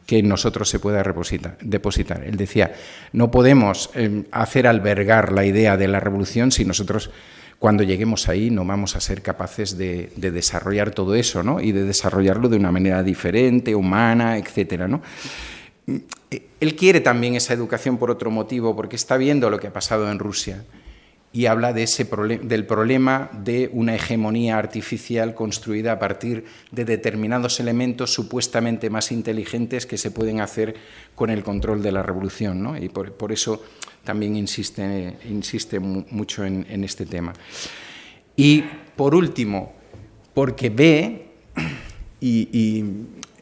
que en nosotros se pueda depositar. Él decía, no podemos em, hacer albergar la idea de la revolución si nosotros cuando lleguemos ahí no vamos a ser capaces de, desarrollar todo eso, ¿no? Y de desarrollarlo de una manera diferente, humana, etcétera, ¿no? Él quiere también esa educación por otro motivo, porque está viendo lo que ha pasado en Rusia y habla del problema de una hegemonía artificial construida a partir de determinados elementos supuestamente más inteligentes que se pueden hacer con el control de la revolución. ¿no? Y por, eso también insiste, insiste mucho en, este tema. Y por último, porque ve, y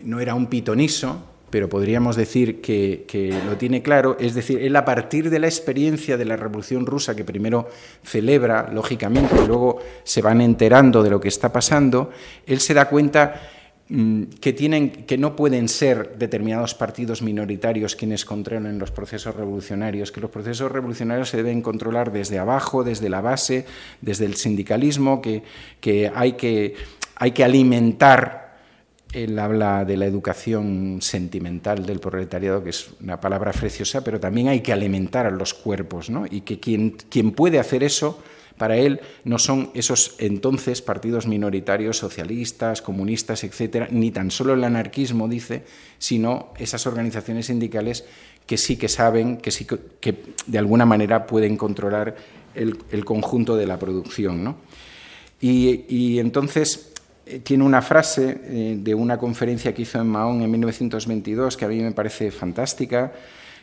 no era un pitoniso, pero podríamos decir que, lo tiene claro, es decir, él a partir de la experiencia de la Revolución Rusa, que primero celebra, lógicamente, y luego se van enterando de lo que está pasando, él se da cuenta mm, que, tienen, que no pueden ser determinados partidos minoritarios quienes controlen los procesos revolucionarios, que los procesos revolucionarios se deben controlar desde abajo, desde la base, desde el sindicalismo, que, que, hay, que hay que alimentar él habla de la educación sentimental del proletariado, que es una palabra preciosa, pero también hay que alimentar a los cuerpos, ¿no? Y que quien, quien puede hacer eso, para él, no son esos entonces partidos minoritarios, socialistas, comunistas, etcétera, ni tan solo el anarquismo, dice, sino esas organizaciones sindicales que sí que saben, que sí que, de alguna manera pueden controlar el, conjunto de la producción, ¿no? Y, entonces tiene una frase eh, de una conferencia que hizo en Mahón en 1922 que a mí me parece fantástica,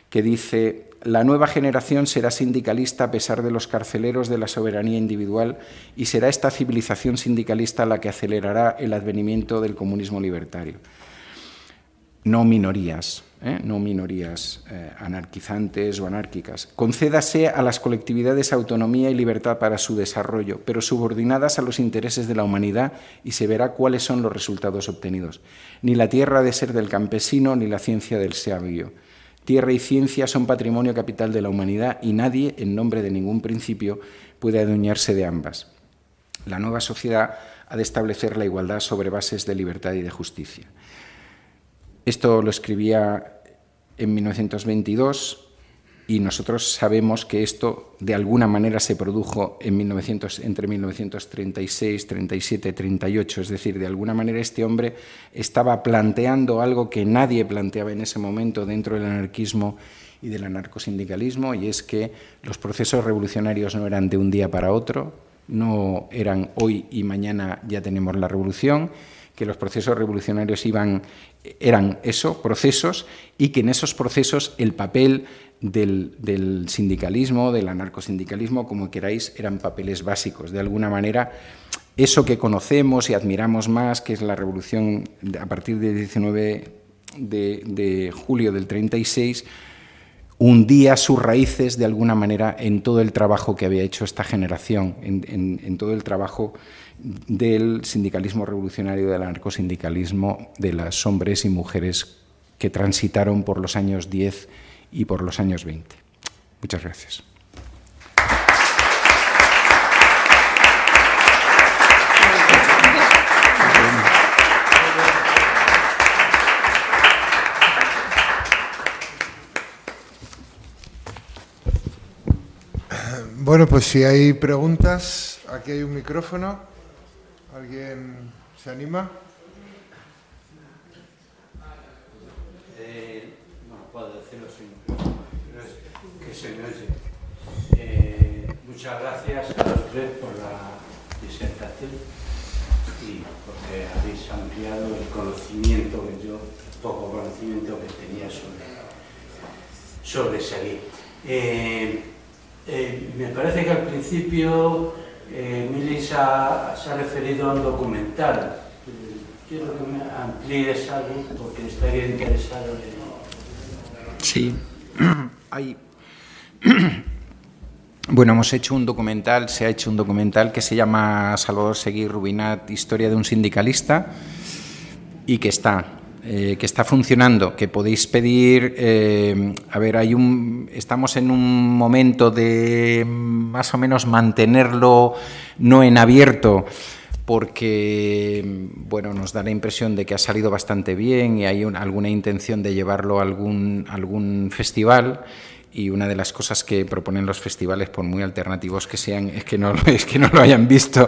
que dice, la nueva generación será sindicalista a pesar de los carceleros de la soberanía individual y será esta civilización sindicalista la que acelerará el advenimiento del comunismo libertario. No minorías, ¿eh? no minorías eh, anarquizantes o anárquicas. Concédase a las colectividades autonomía y libertad para su desarrollo, pero subordinadas a los intereses de la humanidad y se verá cuáles son los resultados obtenidos. Ni la tierra ha de ser del campesino ni la ciencia del sabio. Tierra y ciencia son patrimonio capital de la humanidad y nadie, en nombre de ningún principio, puede adueñarse de ambas. La nueva sociedad ha de establecer la igualdad sobre bases de libertad y de justicia. Esto lo escribía en 1922 y nosotros sabemos que esto de alguna manera se produjo en 1900, entre 1936, 37, 38, es decir, de alguna manera este hombre estaba planteando algo que nadie planteaba en ese momento dentro del anarquismo y del anarcosindicalismo, y es que los procesos revolucionarios no eran de un día para otro, no eran hoy y mañana ya tenemos la revolución, que los procesos revolucionarios iban, eran eso, procesos, y que en esos procesos el papel del, sindicalismo, del anarcosindicalismo, como queráis, eran papeles básicos. De alguna manera, eso que conocemos y admiramos más, que es la revolución a partir del 19 de, julio del 36, hundía sus raíces de alguna manera en todo el trabajo que había hecho esta generación, en todo el trabajo del sindicalismo revolucionario, del anarcosindicalismo, de las hombres y mujeres que transitaron por los años 10 y por los años 20. Muchas gracias. Bueno, pues si hay preguntas, aquí hay un micrófono. ¿Alguien se anima? Eh, no puedo decirlo sin. Eh, muchas gracias a los tres por la disertación y porque habéis ampliado el conocimiento que yo, poco conocimiento que tenía sobre, sobre Salí. Eh, me parece que al principio eh, se ha referido a un documental. Quiero que me amplíes algo porque estaría interesado en... Sí, hay... Bueno, hemos hecho un documental, se ha hecho un documental que se llama Salvador Seguí Rubinat, Historia de un sindicalista, y que está eh, que está funcionando, que podéis pedir, eh, a ver, hay un, estamos en un momento de más o menos mantenerlo no en abierto, porque bueno, nos da la impresión de que ha salido bastante bien y hay alguna intención de llevarlo a algún, algún festival y una de las cosas que proponen los festivales, por muy alternativos que sean, es que no, es que no lo hayan visto.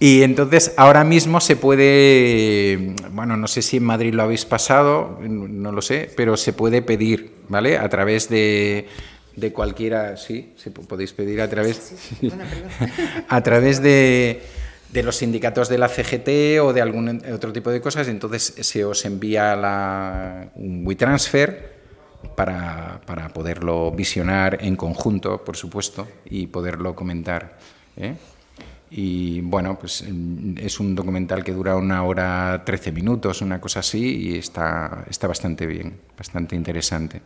Y entonces ahora mismo se puede, bueno, no sé si en Madrid lo habéis pasado, no lo sé, pero se puede pedir, ¿vale? A través de, de cualquiera, sí, se podéis pedir a través, a través de, de, los sindicatos de la CGT o de algún otro tipo de cosas. Entonces se os envía la, un WeTransfer para, para poderlo visionar en conjunto, por supuesto, y poderlo comentar. ¿eh? Y bueno, pues es un documental que dura una hora 13 minutos, una cosa así, y está, está bastante bien, bastante interesante.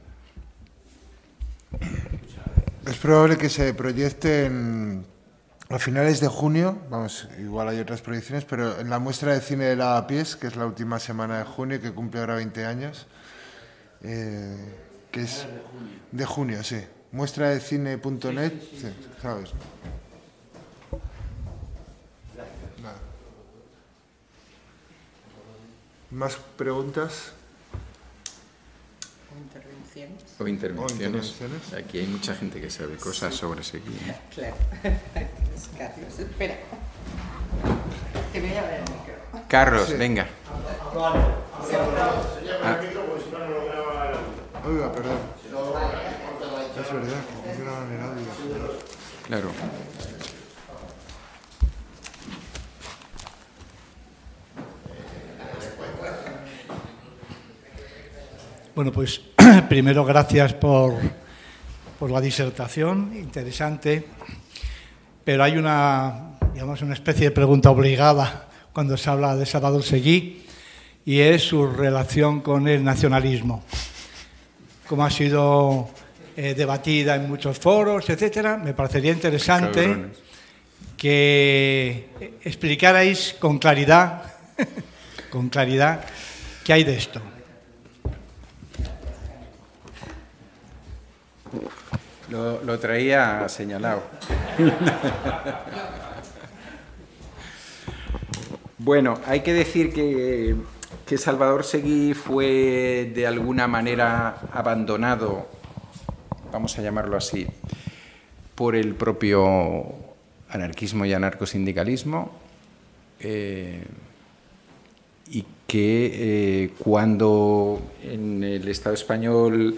Es probable que se proyecte a finales de junio, vamos, igual hay otras proyecciones, pero en la muestra de cine de Lavapiés, que es la última semana de junio, que cumple ahora 20 años, eh, que es de junio, sí. Muestra de cine.net, sí, ¿sabes? ¿Más preguntas? O intervenciones. Aquí hay mucha gente que sabe cosas sobre sequía. Claro. Carlos, espera. Te voy a ver el micro. Carlos, venga. Vale. Ah. Oiga, perdón. Es verdad, que no el audio. Claro. Bueno, pues primero gracias por, la disertación, interesante, pero hay una, digamos, una especie de pregunta obligada cuando se habla de Salvador Seguí y es su relación con el nacionalismo. Como ha sido eh, debatida en muchos foros, etcétera, me parecería interesante que explicarais con claridad, con claridad, qué hay de esto. Lo, traía señalado. bueno, hay que decir que, que Salvador Seguí fue de alguna manera abandonado, vamos a llamarlo así, por el propio anarquismo y anarcosindicalismo. Eh, y que eh, cuando en el Estado español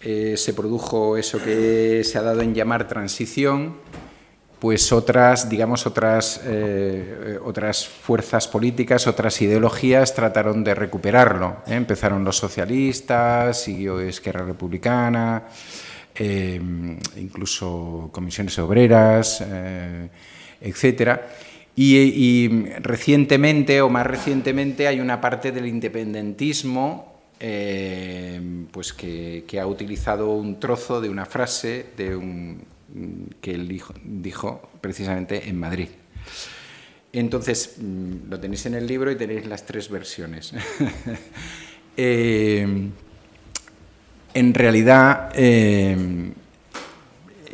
eh, se produjo eso que se ha dado en llamar transición, pues otras, digamos, otras, eh, otras fuerzas políticas, otras ideologías trataron de recuperarlo. ¿eh? Empezaron los socialistas, siguió Esquerra Republicana, incluso comisiones obreras, etcétera. Y, y, recientemente, o más recientemente, hay una parte del independentismo eh, pues que, ha utilizado un trozo de una frase de un, que él dijo, precisamente en Madrid. Entonces, mm, lo tenéis en el libro y tenéis las tres versiones. Eh, en realidad, eh,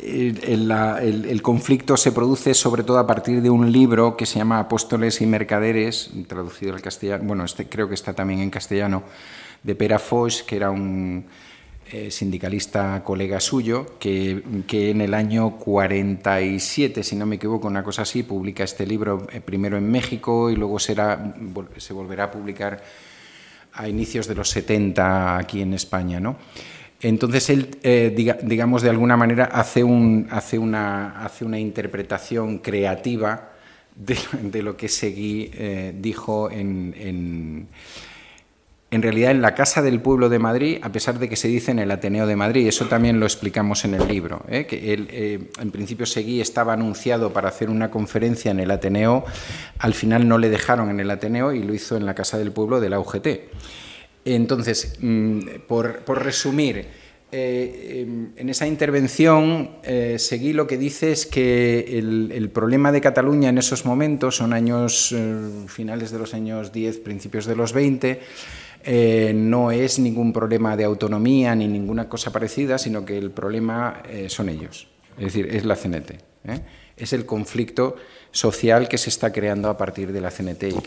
el, conflicto se produce sobre todo a partir de un libro que se llama Apóstoles y Mercaderes, traducido al castellano, bueno, este creo que está también en castellano, de Pera Foix, que era un eh, sindicalista colega suyo, que, en el año 47, si no me equivoco, una cosa así, publica este libro eh, primero en México y luego será, se volverá a publicar a inicios de los 70 aquí en España. ¿no? Entonces él, eh, digamos, de alguna manera hace, un, hace, una, hace una interpretación creativa de, lo que Seguí dijo en realidad en la Casa del Pueblo de Madrid, a pesar de que se dice en el Ateneo de Madrid. Eso también lo explicamos en el libro, ¿eh? que eh, en principio Seguí estaba anunciado para hacer una conferencia en el Ateneo, al final no le dejaron en el Ateneo y lo hizo en la Casa del Pueblo de la UGT. Entonces, mm, por, resumir, eh, en esa intervención Seguí lo que dice es que el, el, problema de Cataluña en esos momentos, son años finales de los años 10, principios de los 20, eh, no es ningún problema de autonomía ni ninguna cosa parecida, sino que el problema eh, son ellos, es decir, es la CNT. ¿eh? Es el conflicto social que se está creando a partir de la CNT y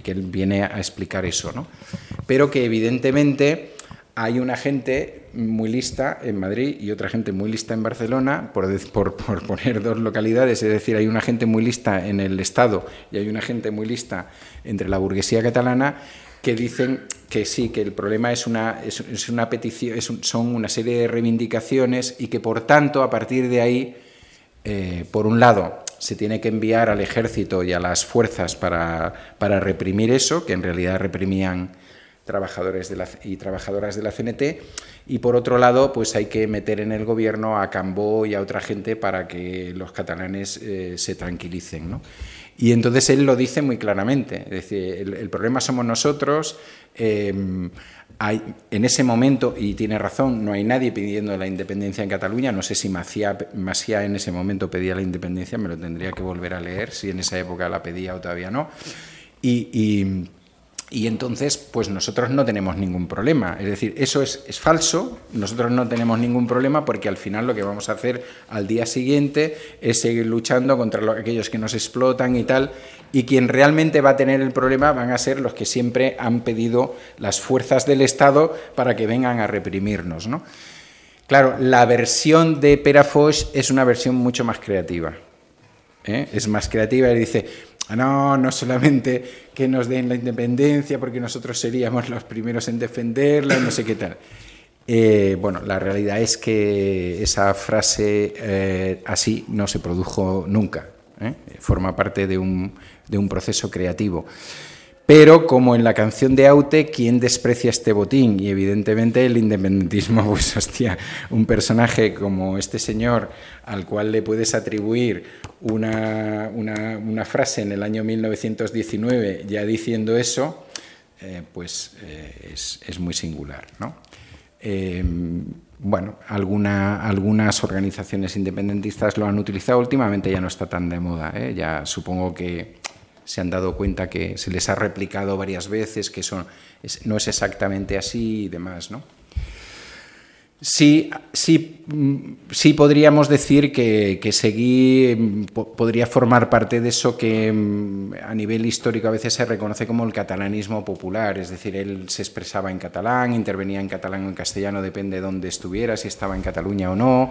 que él, viene a explicar eso. ¿no? Pero que evidentemente hay una gente muy lista en Madrid y otra gente muy lista en Barcelona, por, por, poner dos localidades, es decir, hay una gente muy lista en el Estado y hay una gente muy lista entre la burguesía catalana que dicen que sí, que el problema es una, es, una petición, es un, son una serie de reivindicaciones y que por tanto, a partir de ahí, eh, por un lado, se tiene que enviar al ejército y a las fuerzas para, para reprimir eso, que en realidad reprimían trabajadores de la, y trabajadoras de la CNT, y por otro lado, pues hay que meter en el gobierno a Cambó y a otra gente para que los catalanes eh, se tranquilicen. ¿no? Y entonces él lo dice muy claramente, es decir, el, problema somos nosotros, hay, en ese momento, y tiene razón, no hay nadie pidiendo la independencia en Cataluña, no sé si Maciá, Maciá en ese momento pedía la independencia, me lo tendría que volver a leer, si en esa época la pedía o todavía no, y entonces, pues nosotros no tenemos ningún problema. Es decir, eso es, es, falso, nosotros no tenemos ningún problema porque al final lo que vamos a hacer al día siguiente es seguir luchando contra lo, aquellos que nos explotan y tal. Y quien realmente va a tener el problema van a ser los que siempre han pedido las fuerzas del Estado para que vengan a reprimirnos. ¿no? Claro, la versión de Perafox es una versión mucho más creativa. ¿eh? Es más creativa y dice, no, no solamente que nos den la independencia porque nosotros seríamos los primeros en defenderla, no sé qué tal. Eh, bueno, la realidad es que esa frase eh, así no se produjo nunca. ¿eh? Forma parte de un, de un proceso creativo. Pero como en la canción de Aute, ¿quién desprecia este botín? Y evidentemente el independentismo, pues hostia, un personaje como este señor al cual le puedes atribuir una, una, frase en el año 1919 ya diciendo eso, eh, pues eh, es, es, muy singular. ¿no? Eh, bueno, alguna, algunas organizaciones independentistas lo han utilizado, últimamente ya no está tan de moda, ¿eh? ya supongo que se han dado cuenta que se les ha replicado varias veces, que eso es, no es exactamente así y demás, ¿no? Sí, sí, sí podríamos decir que, que Seguí podría formar parte de eso que a nivel histórico a veces se reconoce como el catalanismo popular, es decir, él se expresaba en catalán, intervenía en catalán o en castellano, depende de dónde estuviera, si estaba en Cataluña o no.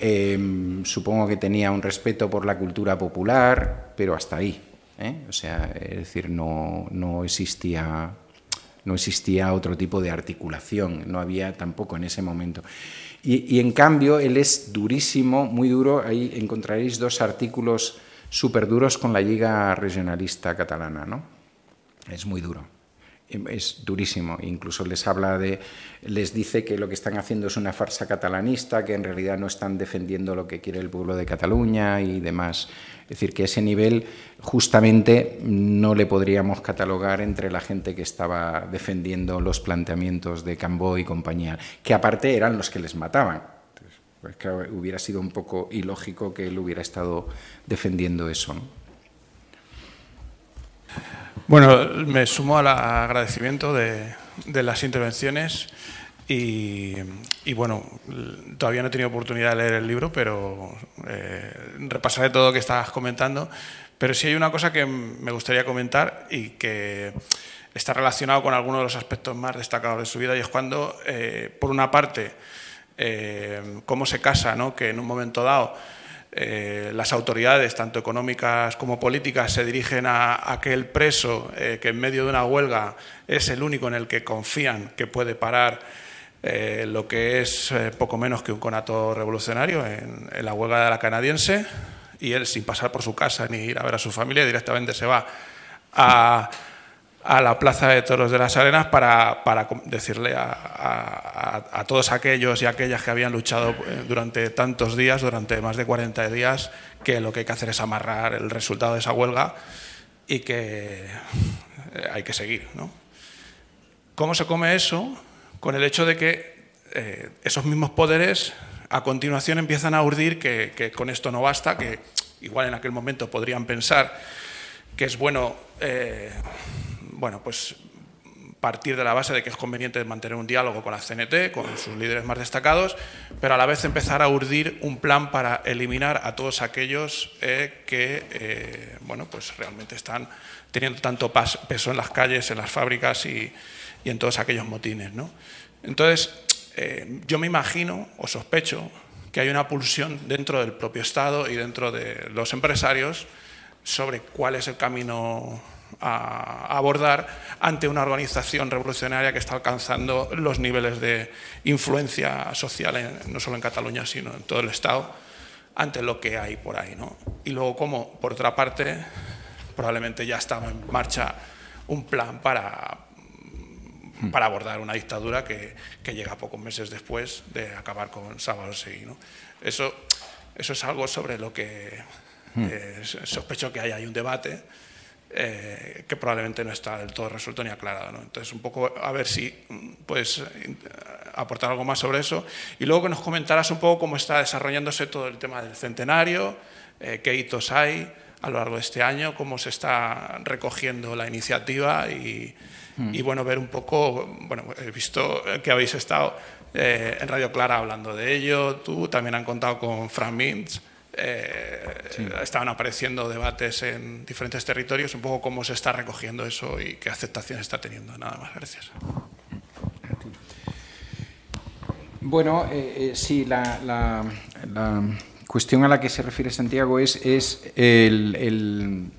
Eh, supongo que tenía un respeto por la cultura popular, pero hasta ahí. ¿Eh? O sea, es decir, no, no, existía, no existía otro tipo de articulación, no había tampoco en ese momento. Y, en cambio, él es durísimo, muy duro, ahí encontraréis dos artículos súper duros con la Liga Regionalista Catalana, ¿no? Es muy duro es durísimo. Incluso les habla de, les dice que lo que están haciendo es una farsa catalanista, que en realidad no están defendiendo lo que quiere el pueblo de Cataluña y demás. Es decir, que ese nivel justamente no le podríamos catalogar entre la gente que estaba defendiendo los planteamientos de Cambó y compañía, que aparte eran los que les mataban. Entonces, pues claro, hubiera sido un poco ilógico que él hubiera estado defendiendo eso. ¿no? Bueno, me sumo al agradecimiento de, de las intervenciones y, bueno, todavía no he tenido oportunidad de leer el libro, pero eh, repasaré todo lo que estabas comentando. Pero sí hay una cosa que me gustaría comentar y que está relacionado con algunos de los aspectos más destacados de su vida y es cuando, eh, por una parte, eh, cómo se casa, ¿no? que en un momento dado eh, las autoridades, tanto económicas como políticas, se dirigen a, aquel preso que en medio de una huelga es el único en el que confían que puede parar eh, lo que es eh, poco menos que un conato revolucionario en, la huelga de la canadiense y él sin pasar por su casa ni ir a ver a su familia directamente se va a, a la Plaza de Toros de las Arenas para, para decirle a, todos aquellos y aquellas que habían luchado eh, durante tantos días, durante más de 40 días, que lo que hay que hacer es amarrar el resultado de esa huelga y que hay que seguir. ¿Cómo se come eso? Con el hecho de que eh, esos mismos poderes a continuación empiezan a urdir que, con esto no basta, que igual en aquel momento podrían pensar que es bueno eh, bueno, pues partir de la base de que es conveniente mantener un diálogo con la CNT, con sus líderes más destacados, pero a la vez empezar a urdir un plan para eliminar a todos aquellos eh, que bueno, pues realmente están teniendo tanto peso en las calles, en las fábricas y, y en todos aquellos motines. ¿no? Entonces, eh, yo me imagino o sospecho que hay una pulsión dentro del propio Estado y dentro de los empresarios sobre cuál es el camino a abordar ante una organización revolucionaria que está alcanzando los niveles de influencia social, no solo en Cataluña, sino en todo el Estado, ante lo que hay por ahí. ¿no? Y luego, como por otra parte, probablemente ya estaba en marcha un plan para, para abordar una dictadura que, que, llega pocos meses después de acabar con Sábado Seguí. ¿no? Eso, eso es algo sobre lo que eh, sospecho que hay, hay un debate eh, que probablemente no está del todo resuelto ni aclarado. ¿no? Entonces, un poco a ver si puedes aportar algo más sobre eso. Y luego que nos comentaras un poco cómo está desarrollándose todo el tema del centenario, eh, qué hitos hay a lo largo de este año, cómo se está recogiendo la iniciativa y, mm. y bueno, ver un poco, bueno, he visto que habéis estado eh, en Radio Clara hablando de ello, tú también han contado con Fran Mintz. Eh, estaban apareciendo debates en diferentes territorios, un poco cómo se está recogiendo eso y qué aceptación está teniendo. Nada más, gracias. Bueno, eh, eh, sí, la, la, cuestión a la que se refiere Santiago es, es el,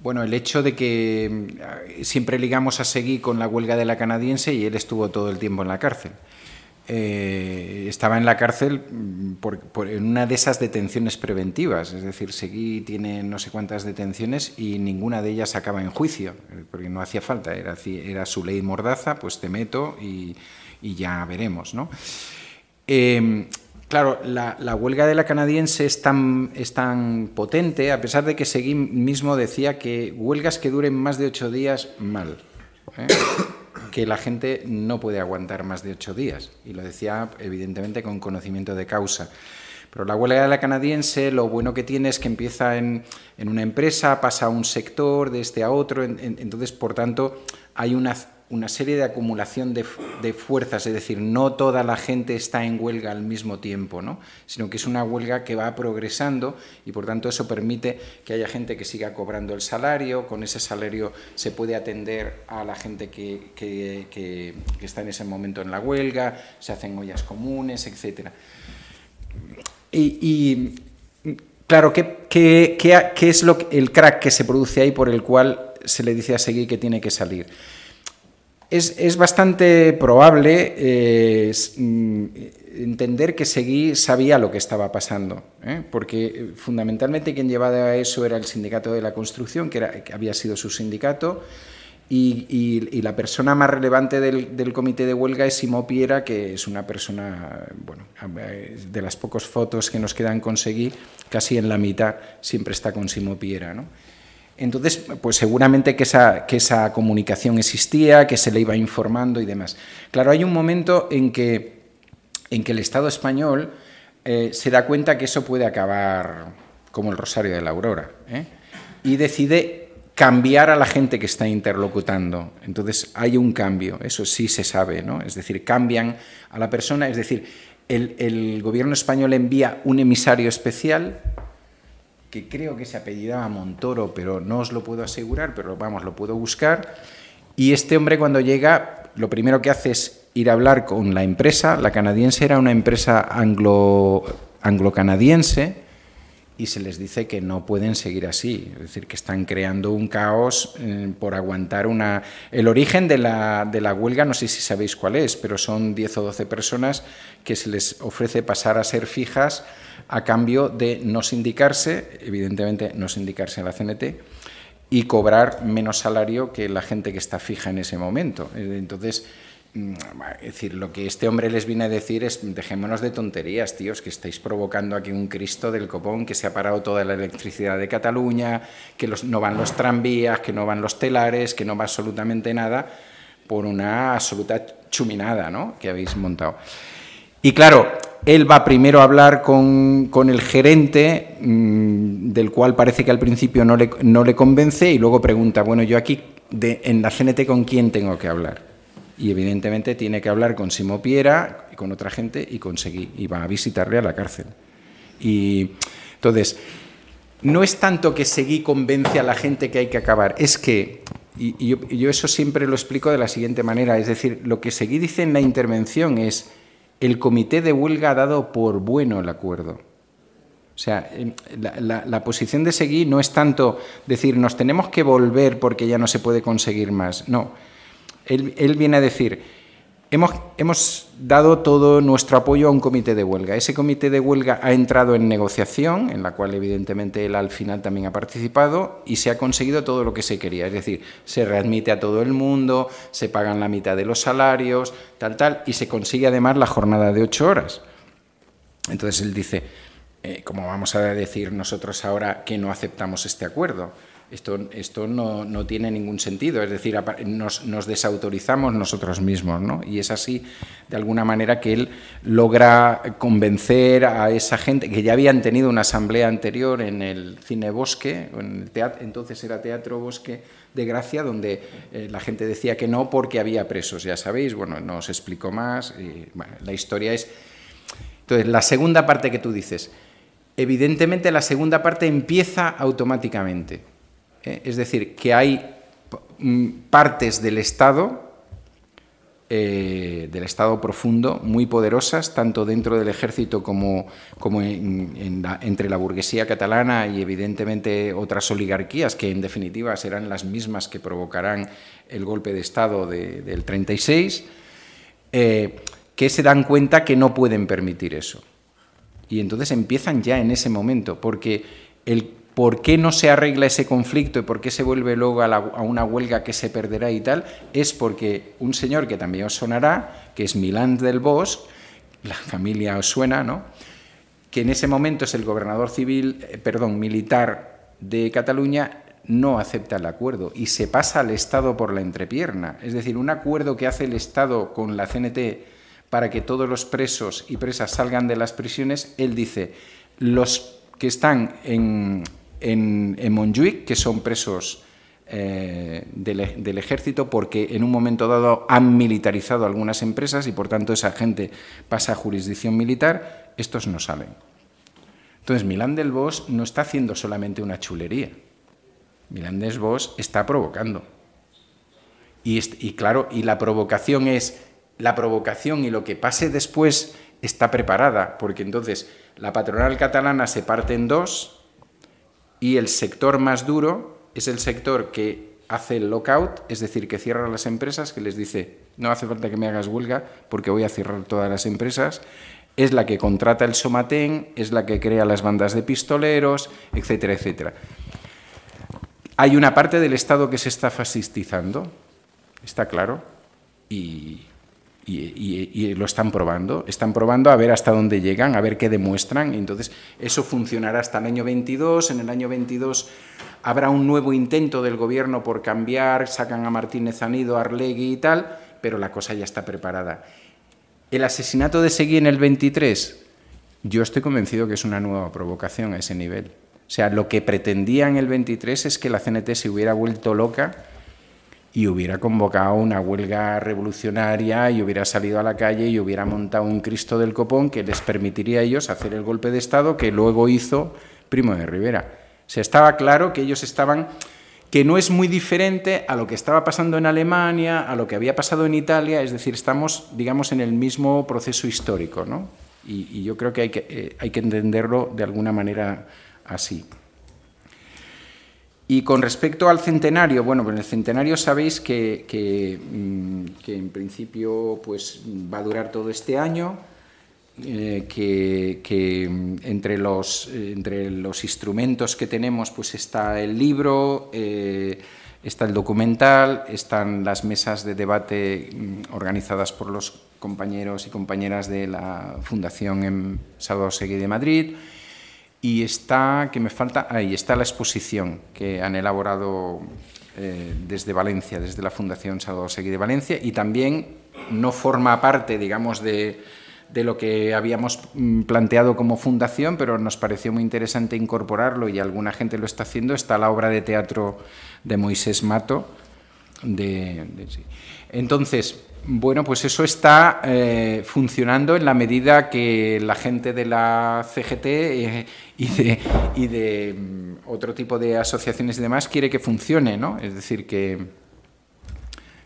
bueno, el hecho de que siempre ligamos a seguir con la huelga de la canadiense y él estuvo todo el tiempo en la cárcel. Eh, estaba en la cárcel mm, por, en una de esas detenciones preventivas, es decir, Seguí tiene no sé cuántas detenciones y ninguna de ellas acaba en juicio, eh, porque no hacía falta, era, era su ley mordaza, pues te meto y, ya veremos. ¿no? Em, claro, la, huelga de la canadiense es tan, es tan potente, a pesar de que Seguí mismo decía que huelgas que duren más de ocho días, mal. ¿eh? que la gente no puede aguantar más de ocho días. Y lo decía, evidentemente, con conocimiento de causa. Pero la huelga de la canadiense lo bueno que tiene es que empieza en, una empresa, pasa a un sector, de este a otro, entonces, por tanto, hay una una serie de acumulación de, fuerzas, es decir, no toda la gente está en huelga al mismo tiempo, ¿no? sino que es una huelga que va progresando y por tanto eso permite que haya gente que siga cobrando el salario, con ese salario se puede atender a la gente que, que, está en ese momento en la huelga, se hacen ollas comunes, etc. Y, claro, ¿qué, qué, es lo, el crack que se produce ahí por el cual se le dice a Seguí que tiene que salir? Es, bastante probable eh, mm, entender que Seguí sabía lo que estaba pasando, ¿eh? porque eh, fundamentalmente quien llevaba eso era el sindicato de la construcción, que había sido su sindicato, y, la persona más relevante del, comité de huelga es Simo Piera, que es una persona, bueno, de las pocas fotos que nos quedan con Seguí, casi en la mitad siempre está con Simo Piera, ¿no? Entonces, pues seguramente que esa, que esa comunicación existía, que se le iba informando y demás. Claro, hay un momento en que, en que el Estado español eh, se da cuenta que eso puede acabar como el Rosario de la Aurora ¿eh? y decide cambiar a la gente que está interlocutando. Entonces hay un cambio, eso sí se sabe, ¿no? Es decir, cambian a la persona, es decir, el, el gobierno español envía un emisario especial que creo que se apellidaba Montoro, pero no os lo puedo asegurar, pero vamos, lo puedo buscar. Y este hombre cuando llega, lo primero que hace es ir a hablar con la empresa. La canadiense era una empresa anglo, anglo-canadiense y se les dice que no pueden seguir así, es decir, que están creando un caos eh, por aguantar una... El origen de la, de la huelga, no sé si sabéis cuál es, pero son 10 o 12 personas que se les ofrece pasar a ser fijas a cambio de no sindicarse, evidentemente no sindicarse en la CNT, y cobrar menos salario que la gente que está fija en ese momento. Eh, entonces, es decir, lo que este hombre les viene a decir es dejémonos de tonterías, tíos, que estáis provocando aquí un Cristo del copón, que se ha parado toda la electricidad de Cataluña, que no van los tranvías, que no van los telares, que no va absolutamente nada, por una absoluta chuminada ¿no? que habéis montado. Y claro, él va primero a hablar con, el gerente, mm, del cual parece que al principio no le, no le, convence, y luego pregunta, bueno, yo aquí de, en la CNT con quién tengo que hablar. Y evidentemente tiene que hablar con Simo Piera, con otra gente y con Seguí, y va a visitarle a la cárcel. Y entonces, no es tanto que Seguí convence a la gente que hay que acabar, es que y, yo, eso siempre lo explico de la siguiente manera, es decir, lo que Seguí dice en la intervención es, el comité de huelga ha dado por bueno el acuerdo. O sea, la, la- la posición de Seguí no es tanto decir nos tenemos que volver porque ya no se puede conseguir más. No. Él, viene a decir, hemos, hemos dado todo nuestro apoyo a un comité de huelga. Ese comité de huelga ha entrado en negociación, en la cual evidentemente él al final también ha participado, y se ha conseguido todo lo que se quería. Es decir, se readmite a todo el mundo, se pagan la mitad de los salarios, tal, tal, y se consigue además la jornada de ocho horas. Entonces él dice, eh, ¿cómo vamos a decir nosotros ahora que no aceptamos este acuerdo? Esto, esto no, no tiene ningún sentido, es decir, nos, nos desautorizamos nosotros mismos, ¿no? Y es así, de alguna manera, que él logra convencer a esa gente que ya habían tenido una asamblea anterior en el Cine Bosque, en el teatro, entonces era Teatro Bosque de Gracia, donde eh, la gente decía que no porque había presos, ya sabéis, bueno, no os explico más, la historia es entonces, la segunda parte que tú dices, evidentemente la segunda parte empieza automáticamente. ¿Eh? Es decir, que hay mm, partes del Estado, eh, del Estado profundo, muy poderosas, tanto dentro del ejército como, como entre la burguesía catalana y evidentemente otras oligarquías, que en definitiva serán las mismas que provocarán el golpe de Estado de- del 36 eh, que se dan cuenta que no pueden permitir eso. Y entonces empiezan ya en ese momento, porque el por qué no se arregla ese conflicto y por qué se vuelve luego a, una huelga que se perderá y tal, es porque un señor que también os sonará, que es Milán del Bosch, la familia os suena, ¿no? que en ese momento es el gobernador civil, eh, perdón, militar de Cataluña, no acepta el acuerdo y se pasa al Estado por la entrepierna. Es decir, un acuerdo que hace el Estado con la CNT para que todos los presos y presas salgan de las prisiones, él dice, los que están en, en, en que son presos eh, del, ejército, porque en un momento dado han militarizado algunas empresas y por tanto esa gente pasa a jurisdicción militar, estos no salen. Entonces, Milán del Bosch no está haciendo solamente una chulería. Milán del Bosch está provocando. Y, y claro, y la provocación es, la provocación y lo que pase después está preparada, porque entonces la patronal catalana se parte en dos y el sector más duro es el sector que hace el lockout, es decir, que cierra las empresas, que les dice, no hace falta que me hagas huelga porque voy a cerrar todas las empresas, es la que contrata el Somatén, es la que crea las bandas de pistoleros, etcétera, etcétera. Hay una parte del Estado que se está fascistizando, está claro, y, y- lo están probando. Están probando a ver hasta dónde llegan, a ver qué demuestran. Entonces, eso funcionará hasta el año 22. En el año 22 habrá un nuevo intento del gobierno por cambiar, sacan a Martínez Anido, a Arlegui y tal, pero la cosa ya está preparada. El asesinato de Seguí en el 23, yo estoy convencido que es una nueva provocación a ese nivel. O sea, lo que pretendía en el 23 es que la CNT se hubiera vuelto loca y hubiera convocado una huelga revolucionaria y hubiera salido a la calle y hubiera montado un Cristo del Copón que les permitiría a ellos hacer el golpe de Estado que luego hizo Primo de Rivera. O sea, estaba claro que ellos estaban que no es muy diferente a lo que estaba pasando en Alemania, a lo que había pasado en Italia, es decir, estamos, digamos, en el mismo proceso histórico, ¿no? Y, yo creo que hay, que eh, hay que entenderlo de alguna manera así. Y con respecto al centenario, bueno, pues el centenario sabéis que, mm, que en principio pues, va a durar todo este año, eh, que, mm, entre, los, eh, entre los instrumentos que tenemos pues está el libro, eh, está el documental, están las mesas de debate mm, organizadas por los compañeros y compañeras de la Fundación en Salvador Seguí de Madrid, y está, que me falta, ahí está la exposición que han elaborado eh, desde Valencia, desde la Fundación Salvador Seguí de Valencia, y también no forma parte, digamos, de, de lo que habíamos mm, planteado como fundación, pero nos pareció muy interesante incorporarlo y alguna gente lo está haciendo, está la obra de teatro de Moisés Mato. De. Entonces, bueno, pues eso está eh, funcionando en la medida que la gente de la CGT eh, y de, y de mm, otro tipo de asociaciones y demás quiere que funcione, ¿no? Es decir, que,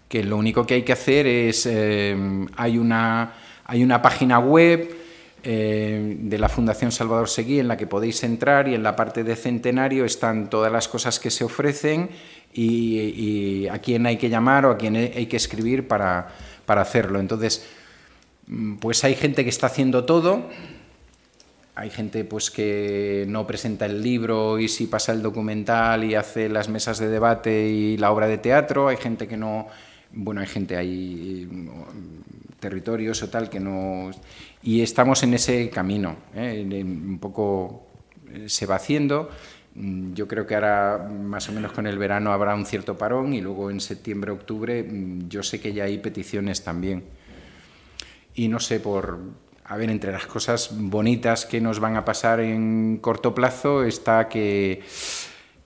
que lo único que hay que hacer es, eh, hay, una, hay una página web de la Fundación Salvador Seguí en la que podéis entrar y en la parte de centenario están todas las cosas que se ofrecen y, a quién hay que llamar o a quién hay que escribir para, para hacerlo. Entonces, mm, pues hay gente que está haciendo todo, hay gente pues que no presenta el libro y sí pasa el documental y hace las mesas de debate y la obra de teatro, hay gente que no, bueno, hay gente, hay mm, territorios o tal que no... Y estamos en ese camino, ¿eh? un poco eh, se va haciendo. Mm, yo creo que ahora, más o menos con el verano, habrá un cierto parón y luego en septiembre, octubre, mm, yo sé que ya hay peticiones también. Y no sé, por, a ver, entre las cosas bonitas que nos van a pasar en corto plazo está que,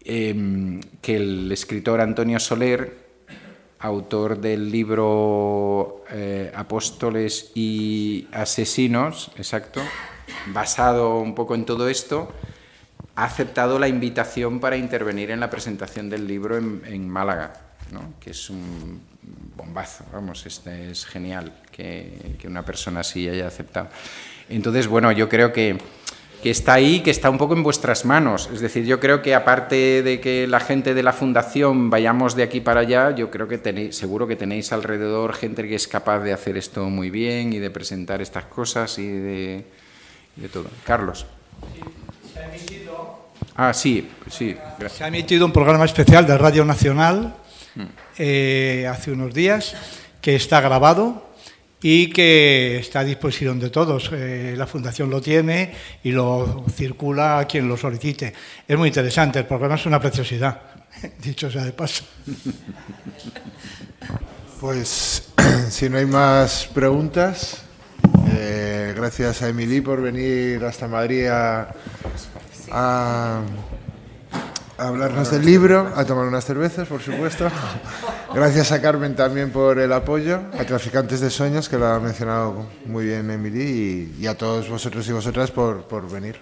em, que el escritor Antonio Soler, autor del libro eh, Apóstoles y Asesinos, exacto, basado un poco en todo esto, ha aceptado la invitación para intervenir en la presentación del libro en, Málaga, que es un bombazo, vamos, este es genial que, una persona así haya aceptado. Entonces, bueno, yo creo que, que, está ahí, que está un poco en vuestras manos. Es decir, yo creo que aparte de que la gente de la fundación vayamos de aquí para allá, yo creo que tenéis, seguro que tenéis alrededor gente que es capaz de hacer esto muy bien y de presentar estas cosas y de, de todo. Carlos. Ah, sí, sí. Se ha emitido un programa especial de Radio Nacional hmm. eh, hace unos días que está grabado y que está a disposición de todos. Eh, la Fundación lo tiene y lo circula a quien lo solicite. Es muy interesante, el programa es una preciosidad, dicho sea de paso. Pues si no hay más preguntas, eh, gracias a Emily por venir hasta Madrid a a, hablarnos del libro, a tomar unas cervezas, por supuesto. Gracias a Carmen también por el apoyo, a Traficantes de Sueños, que lo ha mencionado muy bien Emily, y, a todos vosotros y vosotras por, por venir.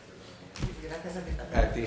Gracias a ti